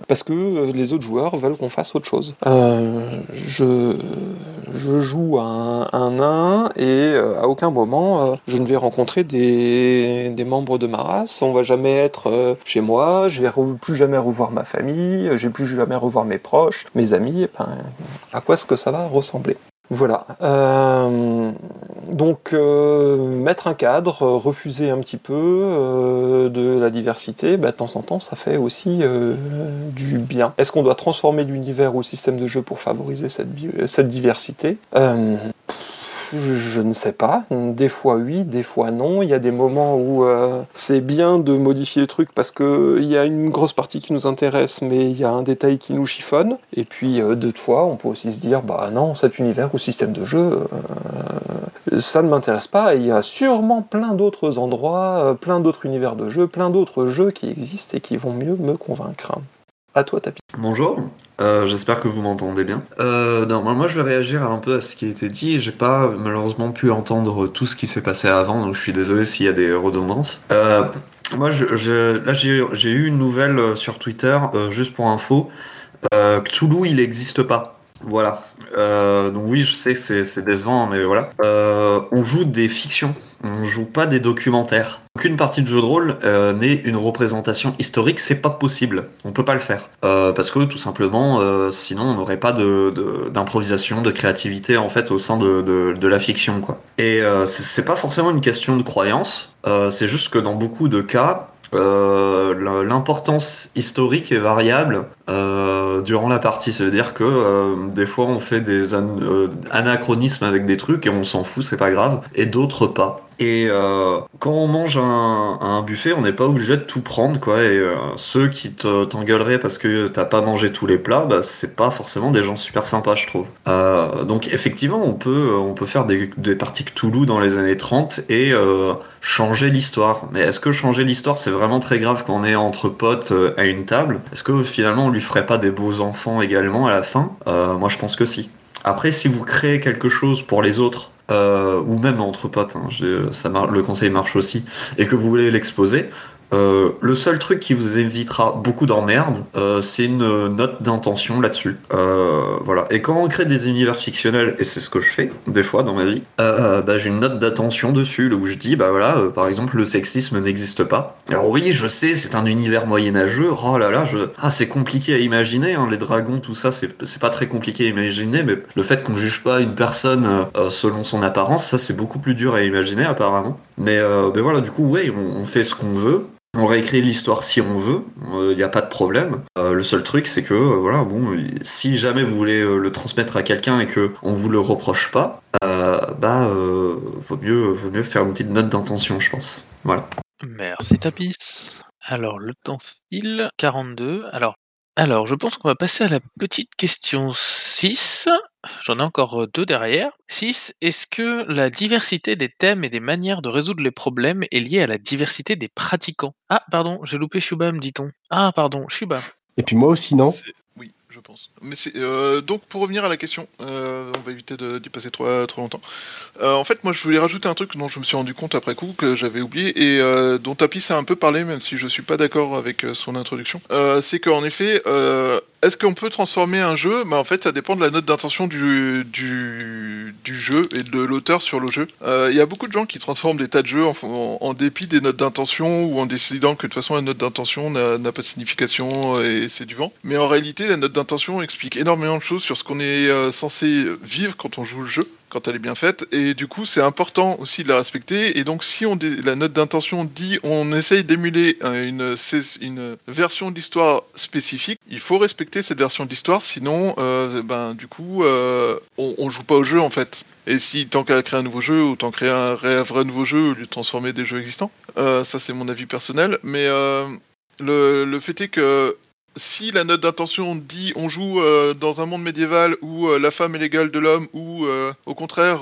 parce que euh, les autres joueurs veulent qu'on fasse autre chose. Euh, je, je joue un, nain et euh, à aucun moment je ne vais rencontrer des, des membres de ma race. On va jamais être chez moi. Je vais plus jamais revoir ma famille. Je vais plus jamais revoir mes proches, mes amis. À quoi est-ce que ça va ressembler? Voilà. Donc, euh, mettre un cadre, euh, refuser un petit peu euh, de la diversité, bah, de temps en temps, ça fait aussi du bien. Est-ce qu'on doit transformer l'univers ou le système de jeu pour favoriser cette, diversité? Je ne sais pas. Des fois oui, des fois non. Il y a des moments où euh, c'est bien de modifier le truc parce que il y a une grosse partie qui nous intéresse, mais il y a un détail qui nous chiffonne. Et puis euh, d'autres fois, on peut aussi se dire, bah non, cet univers ou système de jeu, euh, ça ne m'intéresse pas. Et il y a sûrement plein d'autres endroits, euh, plein d'autres univers de jeux, plein d'autres jeux qui existent et qui vont mieux me convaincre. À toi, Tapi. Bonjour, euh, j'espère que vous m'entendez bien. Euh, non, moi je vais réagir un peu à ce qui a été dit. J'ai pas malheureusement pu entendre tout ce qui s'est passé avant, donc je suis désolé s'il y a des redondances. Euh, moi, là j'ai eu une nouvelle sur Twitter, juste pour info. Cthulhu, il n'existe pas. Voilà. Donc oui, je sais que c'est décevant, mais voilà. On joue des fictions, on joue pas des documentaires. Aucune partie de jeu de rôle euh, n'est une représentation historique, c'est pas possible. On peut pas le faire. Euh, parce que tout simplement, euh, sinon on n'aurait pas de- de- d'improvisation, de, créativité en fait au sein de, de- de la fiction. quoi. Et c'est pas forcément une question de croyance, c'est juste que dans beaucoup de cas, l'importance historique est variable durant la partie. Ça veut dire que des fois on fait des an- anachronismes avec des trucs et on s'en fout, c'est pas grave, et d'autres pas. Et euh, quand on mange un, buffet, on n'est pas obligé de tout prendre, quoi. Et euh, ceux qui te- t'engueuleraient parce que t'as pas mangé tous les plats, bah, c'est pas forcément des gens super sympas, je trouve. Euh, donc effectivement, on peut, on peut faire des, des parties Cthulhu dans les années 30 et changer l'histoire. Mais est-ce que changer l'histoire, c'est vraiment très grave quand on est entre potes à une table? Est-ce que finalement, on lui ferait pas des beaux enfants également à la fin? Moi, je pense que si. Après, si vous créez quelque chose pour les autres, euh, ou même entre potes, hein, mar- le conseil marche aussi, et que vous voulez l'exposer, euh, le seul truc qui vous évitera beaucoup d'emmerdes, euh, c'est une note d'intention là-dessus. Euh, voilà. Et quand on crée des univers fictionnels, et c'est ce que je fais des fois dans ma vie, euh, bah, j'ai une note d'attention dessus où je dis, bah voilà, euh, par exemple, le sexisme n'existe pas. Alors oui, je sais, c'est un univers moyenâgeux. Oh là là, je... ah c'est compliqué à imaginer. hein, les dragons, tout ça, c'est pas très compliqué à imaginer, mais le fait qu'on juge pas une personne euh, selon son apparence, ça c'est beaucoup plus dur à imaginer apparemment. Mais, mais voilà, du coup, on, on fait ce qu'on veut. On réécrit l'histoire si on veut, il n'y a pas de problème. Euh, le seul truc, c'est que, euh, voilà, bon, si jamais vous voulez euh, le transmettre à quelqu'un et que on vous le reproche pas, euh, bah, euh, vaut mieux, vaut mieux faire une petite note d'intention, je pense. Voilà. Merci Tapis. Alors, le temps file. 42. Alors, alors je pense qu'on va passer à la petite question 6. J'en ai encore deux derrière. 6. Est-ce que la diversité des thèmes et des manières de résoudre les problèmes est liée à la diversité des pratiquants? Ah, pardon, j'ai loupé Shuba, me dit-on. Ah, pardon, Shuba. Et puis moi aussi, non je pense. Euh, donc pour revenir à la question, euh, on va éviter d'y passer trop, trop longtemps. Euh, en fait, moi, je voulais rajouter un truc dont je me suis rendu compte après coup que j'avais oublié et euh, dont Tapis a un peu parlé, même si je suis pas d'accord avec euh, son introduction. Euh, c'est qu'en effet, euh, est-ce qu'on peut transformer un jeu? Mais en fait, ça dépend de la note d'intention du, du, du jeu et de l'auteur sur le jeu. Euh, Il y a beaucoup de gens qui transforment des tas de jeux en, en- en dépit des notes d'intention ou en décidant que de toute façon la note d'intention n'a pas de signification et c'est du vent. Mais en réalité, la note d'intention explique énormément de choses sur ce qu'on est euh, censé vivre quand on joue le jeu quand elle est bien faite et du coup c'est important aussi de la respecter et donc si on la note d'intention dit on essaye d'émuler euh, une, une version de l'histoire spécifique il faut respecter cette version de l'histoire sinon euh, ben du coup euh, on, joue pas au jeu en fait. Et si tant qu'à créer un nouveau jeu autant créer un vrai, vrai nouveau jeu au lieu de transformer des jeux existants ça c'est mon avis personnel mais le, le fait est que si la note d'intention dit on joue euh, dans un monde médiéval où euh, la femme est l'égale de l'homme ou euh, au contraire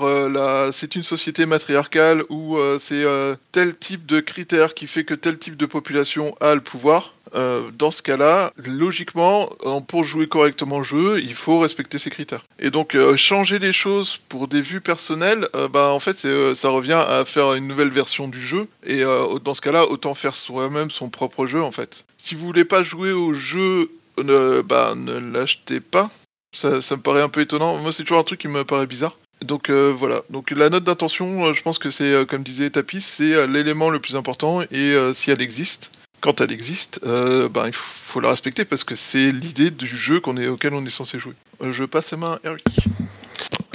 c'est une société matriarcale où c'est tel type de critère qui fait que tel type de population a le pouvoir, dans ce cas-là, logiquement, pour jouer correctement le jeu, il faut respecter ces critères. Et donc changer les choses pour des vues personnelles, bah en fait ça revient à faire une nouvelle version du jeu et dans ce cas-là autant faire soi-même son propre jeu en fait. Si vous voulez pas jouer au jeu, ne, bah ne l'achetez pas. Ça, me paraît un peu étonnant. Moi c'est toujours un truc qui me paraît bizarre. Donc euh, voilà. Donc la note d'intention, euh, je pense que c'est euh, comme disait Tapis, c'est l'élément le plus important et si elle existe, quand elle existe, ben, il faut, la respecter parce que c'est l'idée du jeu qu'on est, auquel on est censé jouer. Je passe la main à Eric.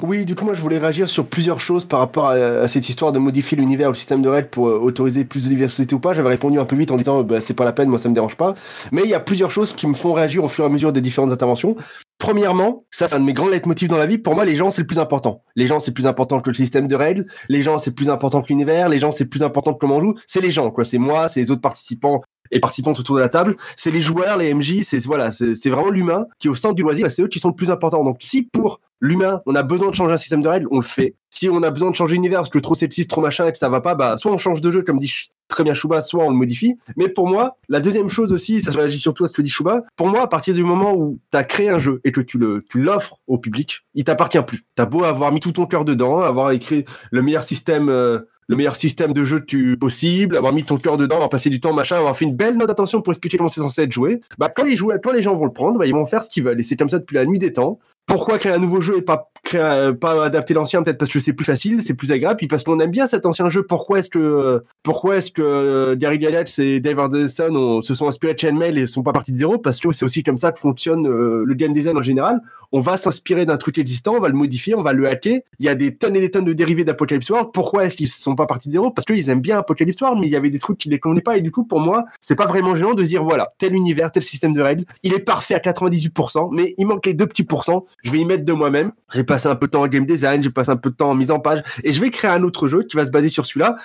Oui, du coup, moi, je voulais réagir sur plusieurs choses par rapport à, cette histoire de modifier l'univers ou le système de règles pour euh, autoriser plus de diversité ou pas. J'avais répondu un peu vite en disant, bah, c'est pas la peine, moi, ça me dérange pas. Mais il y a plusieurs choses qui me font réagir au fur et à mesure des différentes interventions. Premièrement, ça c'est un de mes grands leitmotifs dans la vie. Pour moi, les gens c'est le plus important. Les gens c'est plus important que le système de règles. Les gens c'est plus important que l'univers. Les gens c'est plus important que comment on joue. C'est les gens quoi. C'est moi, c'est les autres participants et participantes autour de la table. C'est les joueurs, les MJ. C'est voilà, c'est vraiment l'humain qui est au centre du loisir. C'est eux qui sont le plus importants. Donc si pour l'humain on a besoin de changer un système de règles, on le fait. Si on a besoin de changer l'univers parce que trop sexiste, trop machin et que ça va pas, bah soit on change de jeu comme dit très bien Chouba, soit on le modifie. Mais pour moi, la deuxième chose aussi, ça se réagit surtout à ce que dit Chouba, pour moi, à partir du moment où tu as créé un jeu et que tu le tu l'offres au public, il t'appartient plus. T'as beau avoir mis tout ton cœur dedans, avoir écrit le meilleur système euh, le meilleur système de jeu possible, avoir mis ton cœur dedans, avoir passé du temps, machin, avoir fait une belle note d'attention pour expliquer comment c'est censé être joué, bah quand les joueurs, quand les gens vont le prendre, bah, ils vont faire ce qu'ils veulent. Et c'est comme ça depuis la nuit des temps. Pourquoi créer un nouveau jeu et pas un- pas adapter l'ancien Peut-être parce que c'est plus facile, c'est plus agréable, puis parce qu'on aime bien cet ancien jeu. Pourquoi est-ce que pourquoi est-ce que euh, Gary Gygax et Dave Arneson ont- se sont inspirés de Chainmail et sont pas partis de zéro? Parce que c'est aussi comme ça que fonctionne euh, le game design en général. On va s'inspirer d'un truc existant, on va le modifier, on va le hacker. Il y a des tonnes et des tonnes de dérivés d'Apocalypse World. Pourquoi est-ce qu'ils sont pas partis de zéro? Parce qu'ils aiment bien Apocalypse World, mais il y avait des trucs qui les convenaient pas. Et du coup, pour moi, c'est pas vraiment gênant de dire voilà, tel univers, tel système de règles, il est parfait à 98%, mais il manque les deux petits pourcents. Je vais y mettre de moi-même. J'ai un peu de temps en game design, j'ai passé un peu de temps en mise en page, et je vais créer un autre jeu qui va se baser sur celui-là.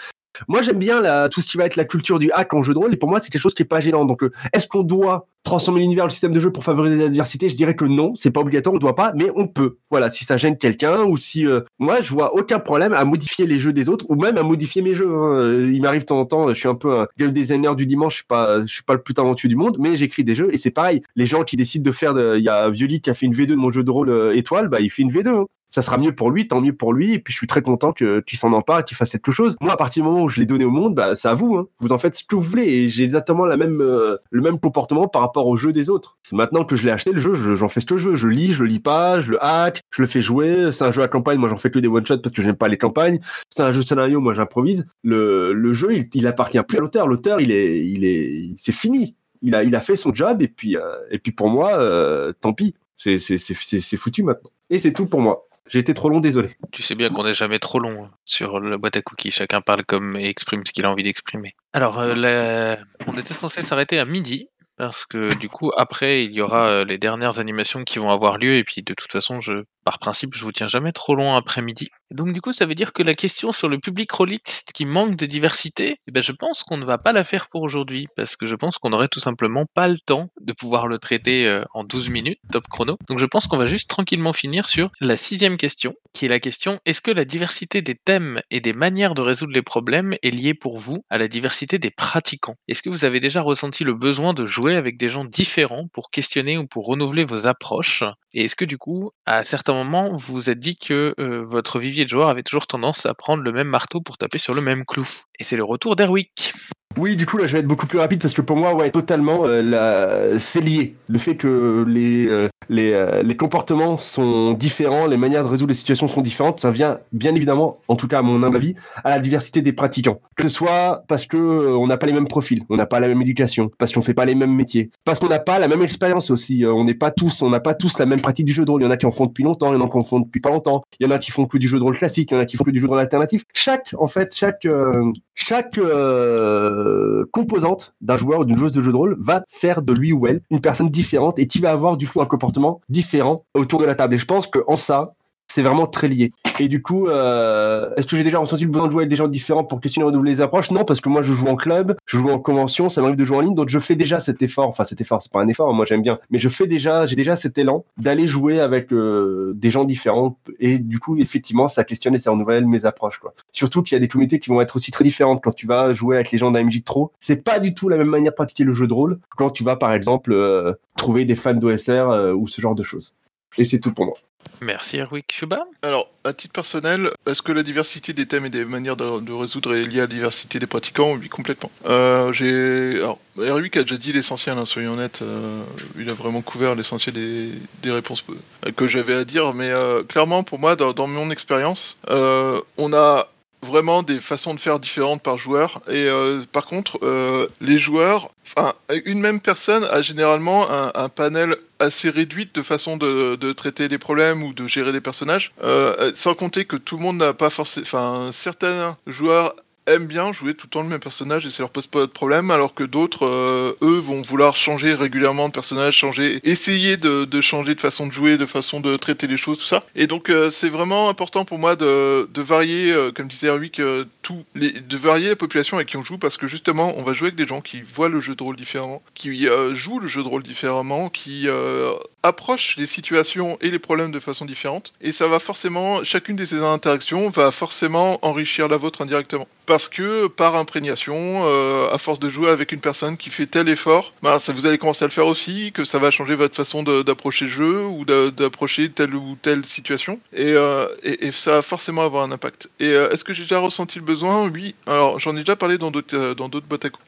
Moi, j'aime bien la, tout ce qui va être la culture du hack en jeu de rôle, et pour moi, c'est quelque chose qui est pas gênant. Donc, euh, est-ce qu'on doit transformer l'univers, le système de jeu pour favoriser la diversité? Je dirais que non, c'est pas obligatoire, on doit pas, mais on peut. Voilà, si ça gêne quelqu'un, ou si euh, moi, je vois aucun problème à modifier les jeux des autres, ou même à modifier mes jeux. hein. Euh, Il m'arrive de temps en temps, je suis un peu un game designer du dimanche, je suis pas, je suis pas le plus talentueux du monde, mais j'écris des jeux, et c'est pareil. Les gens qui décident de faire, il y a Violi qui a fait une V2 de mon jeu de rôle euh, étoile, bah il fait une V2. hein ça sera mieux pour lui, tant mieux pour lui, et puis je suis très content que qu'il s'en empare, qu'il fasse quelque chose. Moi, à partir du moment où je l'ai donné au monde, bah c'est à vous, hein. vous en faites ce que vous voulez, et j'ai exactement la même euh, le même comportement par rapport au jeu des autres. Maintenant que je l'ai acheté le jeu, je- j'en fais ce que je veux, je lis, je lis pas, je le hack, je le fais jouer. C'est un jeu à campagne, moi j'en fais que des one shots parce que j'aime pas les campagnes. C'est un jeu scénario, moi j'improvise. Le le jeu, il, il appartient plus à l'auteur. L'auteur, il est il est c'est fini. Il a il a fait son job, et puis euh, et puis pour moi, euh, tant pis. C'est c'est c'est foutu maintenant. Et c'est tout pour moi. J'ai été trop long, désolé. Tu sais bien qu'on n'est jamais trop long sur la boîte à cookies. Chacun parle comme et exprime ce qu'il a envie d'exprimer. Alors, euh, on était censé s'arrêter à midi. Parce que du coup, après, il y aura euh, les dernières animations qui vont avoir lieu. Et puis, de toute façon, par principe, je vous tiens jamais trop long après-midi. Donc, du coup, ça veut dire que la question sur le public rôliste qui manque de diversité, eh ben, je pense qu'on ne va pas la faire pour aujourd'hui. Parce que je pense qu'on n'aurait tout simplement pas le temps de pouvoir le traiter euh, en 12 minutes, top chrono. Donc, je pense qu'on va juste tranquillement finir sur la sixième question, qui est la question est-ce que la diversité des thèmes et des manières de résoudre les problèmes est liée pour vous à la diversité des pratiquants? Est-ce que vous avez déjà ressenti le besoin de jouer avec des gens différents pour questionner ou pour renouveler vos approches? Et est-ce que du coup, à certains moments, vous vous êtes dit que euh, votre vivier de joueurs avait toujours tendance à prendre le même marteau pour taper sur le même clou Et c'est le retour d'Erwick. Oui, du coup, là, je vais être beaucoup plus rapide parce que pour moi, ouais, totalement, euh, c'est lié. Le fait que les, euh, les, euh, les comportements sont différents, les manières de résoudre les situations sont différentes, ça vient bien évidemment, en tout cas à mon humble avis, à la diversité des pratiquants. Que ce soit parce que on n'a pas les mêmes profils, on n'a pas la même éducation, parce qu'on fait pas les mêmes métiers, parce qu'on n'a pas la même expérience aussi. On n'est pas tous, on n'a pas tous la même pratique du jeu de rôle. Il y en a qui en font depuis longtemps, il y en a qui en font depuis pas longtemps. Il y en a qui font que du jeu de rôle classique, il y en a qui font que du jeu de rôle alternatif. Chaque, en fait, chaque, chaque euh, composante d'un joueur ou d'une joueuse de jeu de rôle va faire de lui ou elle une personne différente et qui va avoir du coup un comportement différent autour de la table. Et je pense que en ça, c'est vraiment très lié. Et du coup, euh, est-ce que j'ai déjà ressenti le besoin de jouer avec des gens différents pour questionner et renouveler les approches Non, parce que moi je joue en club, je joue en convention, ça m'arrive de jouer en ligne, donc je fais déjà cet effort. Enfin, cet effort, c'est pas un effort, moi j'aime bien, mais je fais déjà, j'ai déjà cet élan d'aller jouer avec euh, des gens différents. Et du coup, effectivement, ça questionne et ça renouvelle mes approches. Surtout qu'il y a des communautés qui vont être aussi très différentes quand tu vas jouer avec les gens d'un MJ Trop. C'est pas du tout la même manière de pratiquer le jeu de rôle quand tu vas, par exemple, euh, trouver des fans d'OSR ou ce genre de choses. Et c'est tout pour moi. Merci Erwick Chuba. Alors, à titre personnel, est-ce que la diversité des thèmes et des manières de, résoudre est liée à la diversité des pratiquants? Oui, complètement. Euh, alors, Eric a déjà dit l'essentiel, hein, soyons honnêtes. euh, il a vraiment couvert l'essentiel des, des réponses que j'avais à dire, mais euh, clairement, pour moi, dans, dans mon expérience, euh, on a vraiment des façons de faire différentes par joueur. Et euh, par contre, euh, les joueurs, enfin, une même personne a généralement un, panel assez réduit de façon de, traiter les problèmes ou de gérer des personnages. Euh, sans compter que tout le monde n'a pas forcément, enfin, certains joueurs aiment bien jouer tout le temps le même personnage et ça leur pose pas de problème, alors que d'autres, euh, eux, vont vouloir changer régulièrement de personnage, changer, essayer de, changer de façon de jouer, de façon de traiter les choses, tout ça. Et donc euh, c'est vraiment important pour moi de, de varier, euh, comme disait Erwick, tout, les, de varier la population avec qui on joue, parce que justement, on va jouer avec des gens qui voient le jeu de rôle différemment, qui jouent le jeu de rôle différemment, qui approchent les situations et les problèmes de façon différente, et ça va forcément, chacune de ces interactions va forcément enrichir la vôtre indirectement parce que par imprégnation, euh, à force de jouer avec une personne qui fait tel effort, bah, ça vous allez commencer à le faire aussi, que ça va changer votre façon d'approcher le jeu ou d'approcher telle ou telle situation, et, euh, et, et, ça va forcément avoir un impact. Et euh, est-ce que j'ai déjà ressenti le besoin? Oui. Alors j'en ai déjà parlé dans d'autres dans d'autres boîtes à coups.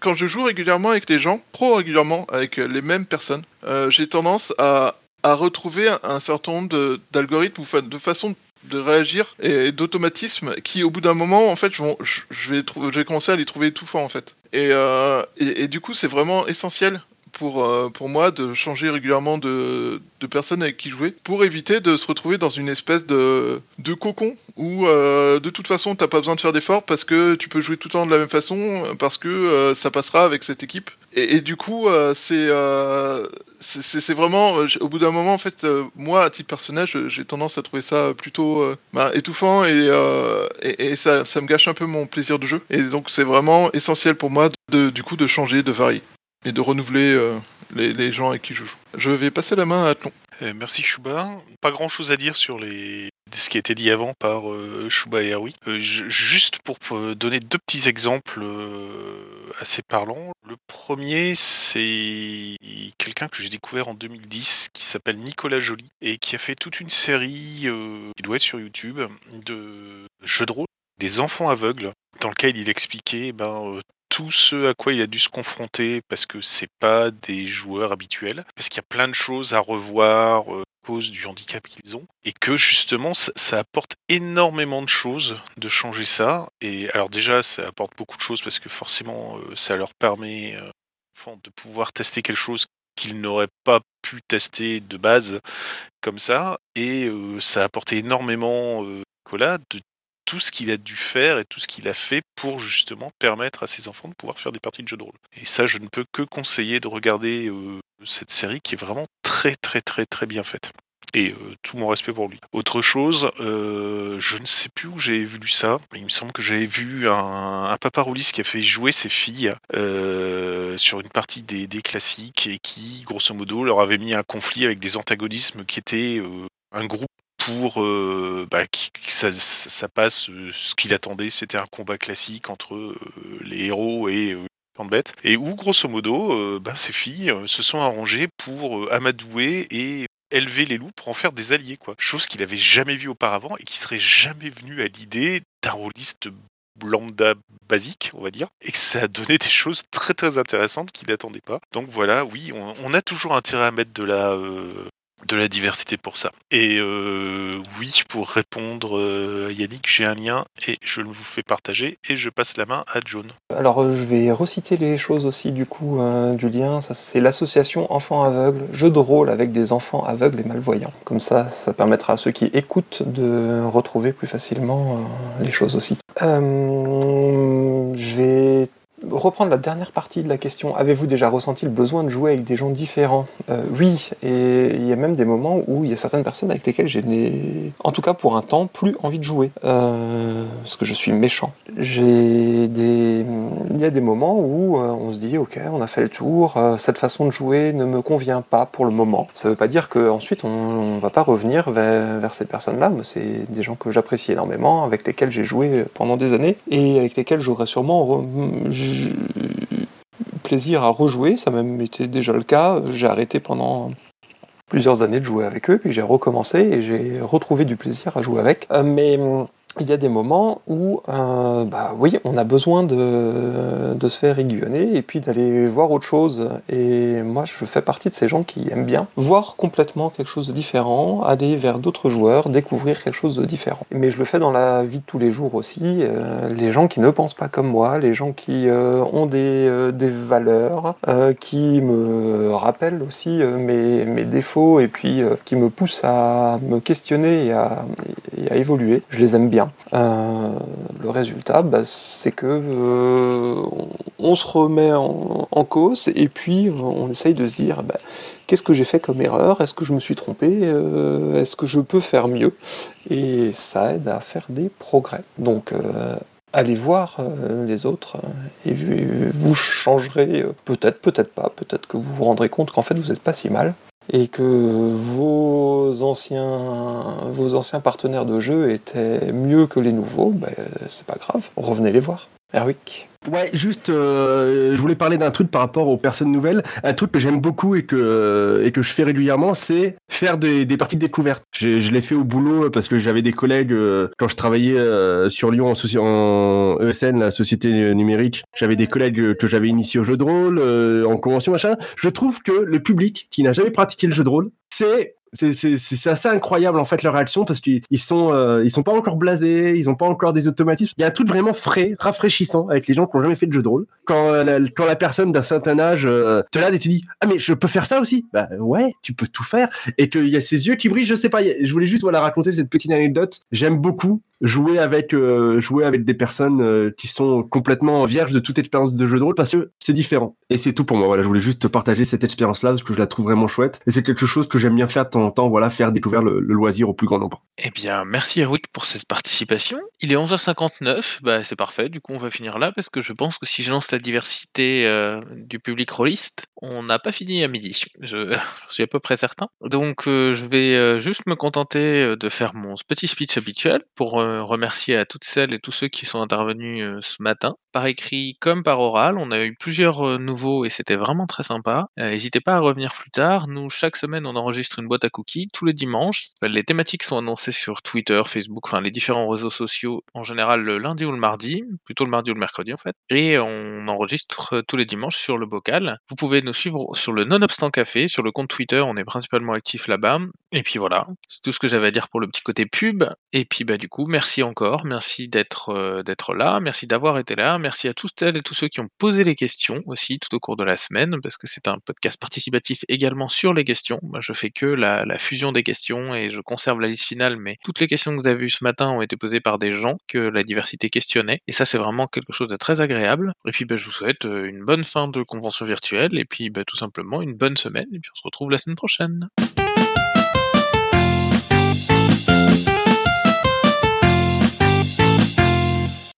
Quand je joue régulièrement avec les gens, trop régulièrement avec les mêmes personnes, j'ai tendance à à retrouver un certain nombre d'algorithmes ou de façons de réagir et d'automatisme qui au bout d'un moment en fait je, vais je vais commencer à les trouver étouffants en fait. Et, euh, et, et du coup c'est vraiment essentiel pour, euh, pour moi de changer régulièrement de, de personnes avec qui jouer pour éviter de se retrouver dans une espèce de, de cocon où euh, de toute façon t'as pas besoin de faire d'efforts parce que tu peux jouer tout le temps de la même façon parce que euh, ça passera avec cette équipe et, du coup euh, c'est euh, c'est vraiment au bout d'un moment en fait moi à titre personnage j'ai tendance à trouver ça plutôt bah, étouffant et, ça me gâche un peu mon plaisir de jeu. Et donc c'est vraiment essentiel pour moi de, du coup de changer de varier et de renouveler euh, les, gens avec qui je joue. Je vais passer la main à Atlon. Euh, merci Chouba. Pas grand chose à dire sur les ce qui a été dit avant par euh, Chouba et Erwi. Euh, juste pour donner deux petits exemples euh, assez parlants. Le premier, c'est quelqu'un que j'ai découvert en 2010 qui s'appelle Nicolas Joly et qui a fait toute une série qui doit être sur YouTube de jeux de rôle des enfants aveugles dans lequel il expliquait ben, tout ce à quoi il a dû se confronter parce que c'est pas des joueurs habituels, parce qu'il y a plein de choses à revoir euh, à cause du handicap qu'ils ont, et que justement ça, apporte énormément de choses de changer ça. Et alors déjà ça apporte beaucoup de choses parce que forcément euh, ça leur permet euh, de pouvoir tester quelque chose qu'ils n'auraient pas pu tester de base comme ça, et ça a apporté énormément de tout ce qu'il a dû faire et tout ce qu'il a fait pour justement permettre à ses enfants de pouvoir faire des parties de jeux de rôle. Et ça, je ne peux que conseiller de regarder euh, cette série qui est vraiment très très très très bien faite. Et euh, tout mon respect pour lui. Autre chose, euh, je ne sais plus où j'ai vu ça. Il me semble que j'avais vu un, un paparoulis qui a fait jouer ses filles sur une partie des, des, classiques et qui, grosso modo, leur avait mis un conflit avec des antagonismes qui étaient un groupe pour euh, bah, que ça, passe ce qu'il attendait, c'était un combat classique entre euh, les héros et euh, de bêtes, et où grosso modo, bah, ces filles se sont arrangées pour amadouer et élever les loups pour en faire des alliés, quoi. Chose qu'il avait jamais vu auparavant et qui serait jamais venu à l'idée d'un rôliste lambda basique, on va dire, et que ça a donné des choses très très intéressantes qu'il n'attendait pas. Donc voilà, oui, on, a toujours intérêt à mettre de la euh, de la diversité pour ça. Et euh, oui, pour répondre euh, à Yannick, j'ai un lien et je le vous fais partager et je passe la main à John. Alors je vais reciter les choses aussi du coup euh, du lien. Ça c'est l'association enfants aveugles, jeu de rôle avec des enfants aveugles et malvoyants. Comme ça, ça permettra à ceux qui écoutent de retrouver plus facilement euh, les choses aussi. Euh, je vais reprendre la dernière partie de la question. Avez-vous déjà ressenti le besoin de jouer avec des gens différents? Euh, Oui, et il y a même des moments où il y a certaines personnes avec lesquelles j'ai, en tout cas pour un temps, plus envie de jouer, euh, parce que je suis méchant. Il y a des moments où euh, on se dit, ok, on a fait le tour, cette façon de jouer ne me convient pas pour le moment. Ça veut pas dire qu'ensuite on, on va pas revenir vers, vers ces personnes-là, mais c'est des gens que j'apprécie énormément, avec lesquels j'ai joué pendant des années et avec lesquels j'aurais sûrement re plaisir à rejouer, ça même été déjà le cas. J'ai arrêté pendant plusieurs années de jouer avec eux, puis j'ai recommencé et j'ai retrouvé du plaisir à jouer avec. Euh, mais il y a des moments où, euh, bah oui, on a besoin de, de se faire aiguillonner et puis d'aller voir autre chose. Et moi, je fais partie de ces gens qui aiment bien voir complètement quelque chose de différent, aller vers d'autres joueurs, découvrir quelque chose de différent. Mais je le fais dans la vie de tous les jours aussi. Euh, les gens qui ne pensent pas comme moi, les gens qui euh, ont des, des valeurs, qui me rappellent aussi mes, mes défauts et puis qui me poussent à me questionner et à, et à évoluer, je les aime bien. Euh, le résultat, bah, c'est que euh, on se remet en, cause et puis on essaye de se dire bah, qu'est-ce que j'ai fait comme erreur? Est-ce que je me suis trompé? Euh, Est-ce que je peux faire mieux? Et ça aide à faire des progrès. Donc euh, allez voir euh, les autres euh, et vous- changerez euh, peut-être, peut-être pas, peut-être que vous vous rendrez compte qu'en fait vous n'êtes pas si mal et que vos anciens, vos anciens partenaires de jeu étaient mieux que les nouveaux, ben, c'est pas grave, revenez les voir. Erwick. Ouais, juste, euh, je voulais parler d'un truc par rapport aux personnes nouvelles. Un truc que j'aime beaucoup et que, euh, et que je fais régulièrement, c'est faire des, des parties de découverte. J'ai- Je l'ai fait au boulot parce que j'avais des collègues, euh, quand je travaillais euh, sur Lyon en, en ESN, la société numérique, j'avais des collègues que j'avais initiés au jeu de rôle, euh, en convention, machin. Je trouve que le public qui n'a jamais pratiqué le jeu de rôle, c'est c'est assez incroyable en fait leur réaction parce qu'ils ils sont euh, ils sont pas encore blasés, ils ont pas encore des automatismes. Il y a un truc vraiment frais, rafraîchissant avec les gens qui ont jamais fait de jeu de rôle. Quand euh, la, quand la personne d'un certain âge euh, te l'a et te dit ah mais je peux faire ça aussi? Bah ouais, tu peux tout faire et qu'il y a ses yeux qui brillent. Je sais pas. Je voulais juste voilà raconter cette petite anecdote. J'aime beaucoup jouer avec euh, jouer avec des personnes euh, qui sont complètement vierges de toute expérience de jeu de rôle parce que c'est différent. Et c'est tout pour moi. Voilà, je voulais juste te partager cette expérience là parce que je la trouve vraiment chouette et c'est quelque chose que j'aime bien faire de temps en temps. Voilà, faire découvrir le, loisir au plus grand nombre. Eh bien, merci Erwick pour cette participation. Il est 11h59, bah, c'est parfait, du coup on va finir là, parce que je pense que si je lance la diversité euh, du public rôliste, on n'a pas fini à midi, je, <laughs> suis à peu près certain. Donc je vais juste me contenter de faire mon petit speech habituel pour remercier à toutes celles et tous ceux qui sont intervenus euh, ce matin, par écrit comme par oral. On a eu plusieurs nouveaux et c'était vraiment très sympa. Euh, N'hésitez pas à revenir plus tard. Nous, chaque semaine, on enregistre une boîte à cookies tous les dimanches. Les thématiques sont annoncées sur Twitter, Facebook, enfin les différents réseaux sociaux, en général le lundi ou le mardi, plutôt le mardi ou le mercredi en fait. Et on enregistre tous les dimanches sur le bocal. Vous pouvez nous suivre sur le Nonobstant Café, sur le compte Twitter, on est principalement actif là-bas. Et puis voilà, c'est tout ce que j'avais à dire pour le petit côté pub. Et puis bah du coup, merci encore, merci d'être d'être là, merci d'avoir été là, merci à toutes celles et tous ceux qui ont posé les questions aussi tout au cours de la semaine, parce que c'est un podcast participatif également sur les questions. Moi, je fais que la, fusion des questions et je conserve la liste finale, mais toutes les questions que vous avez vues ce matin ont été posées par des gens que la diversité questionnait, et ça c'est vraiment quelque chose de très agréable. Et puis bah, je vous souhaite euh, une bonne fin de convention virtuelle, et puis bah, tout simplement une bonne semaine, et puis on se retrouve la semaine prochaine.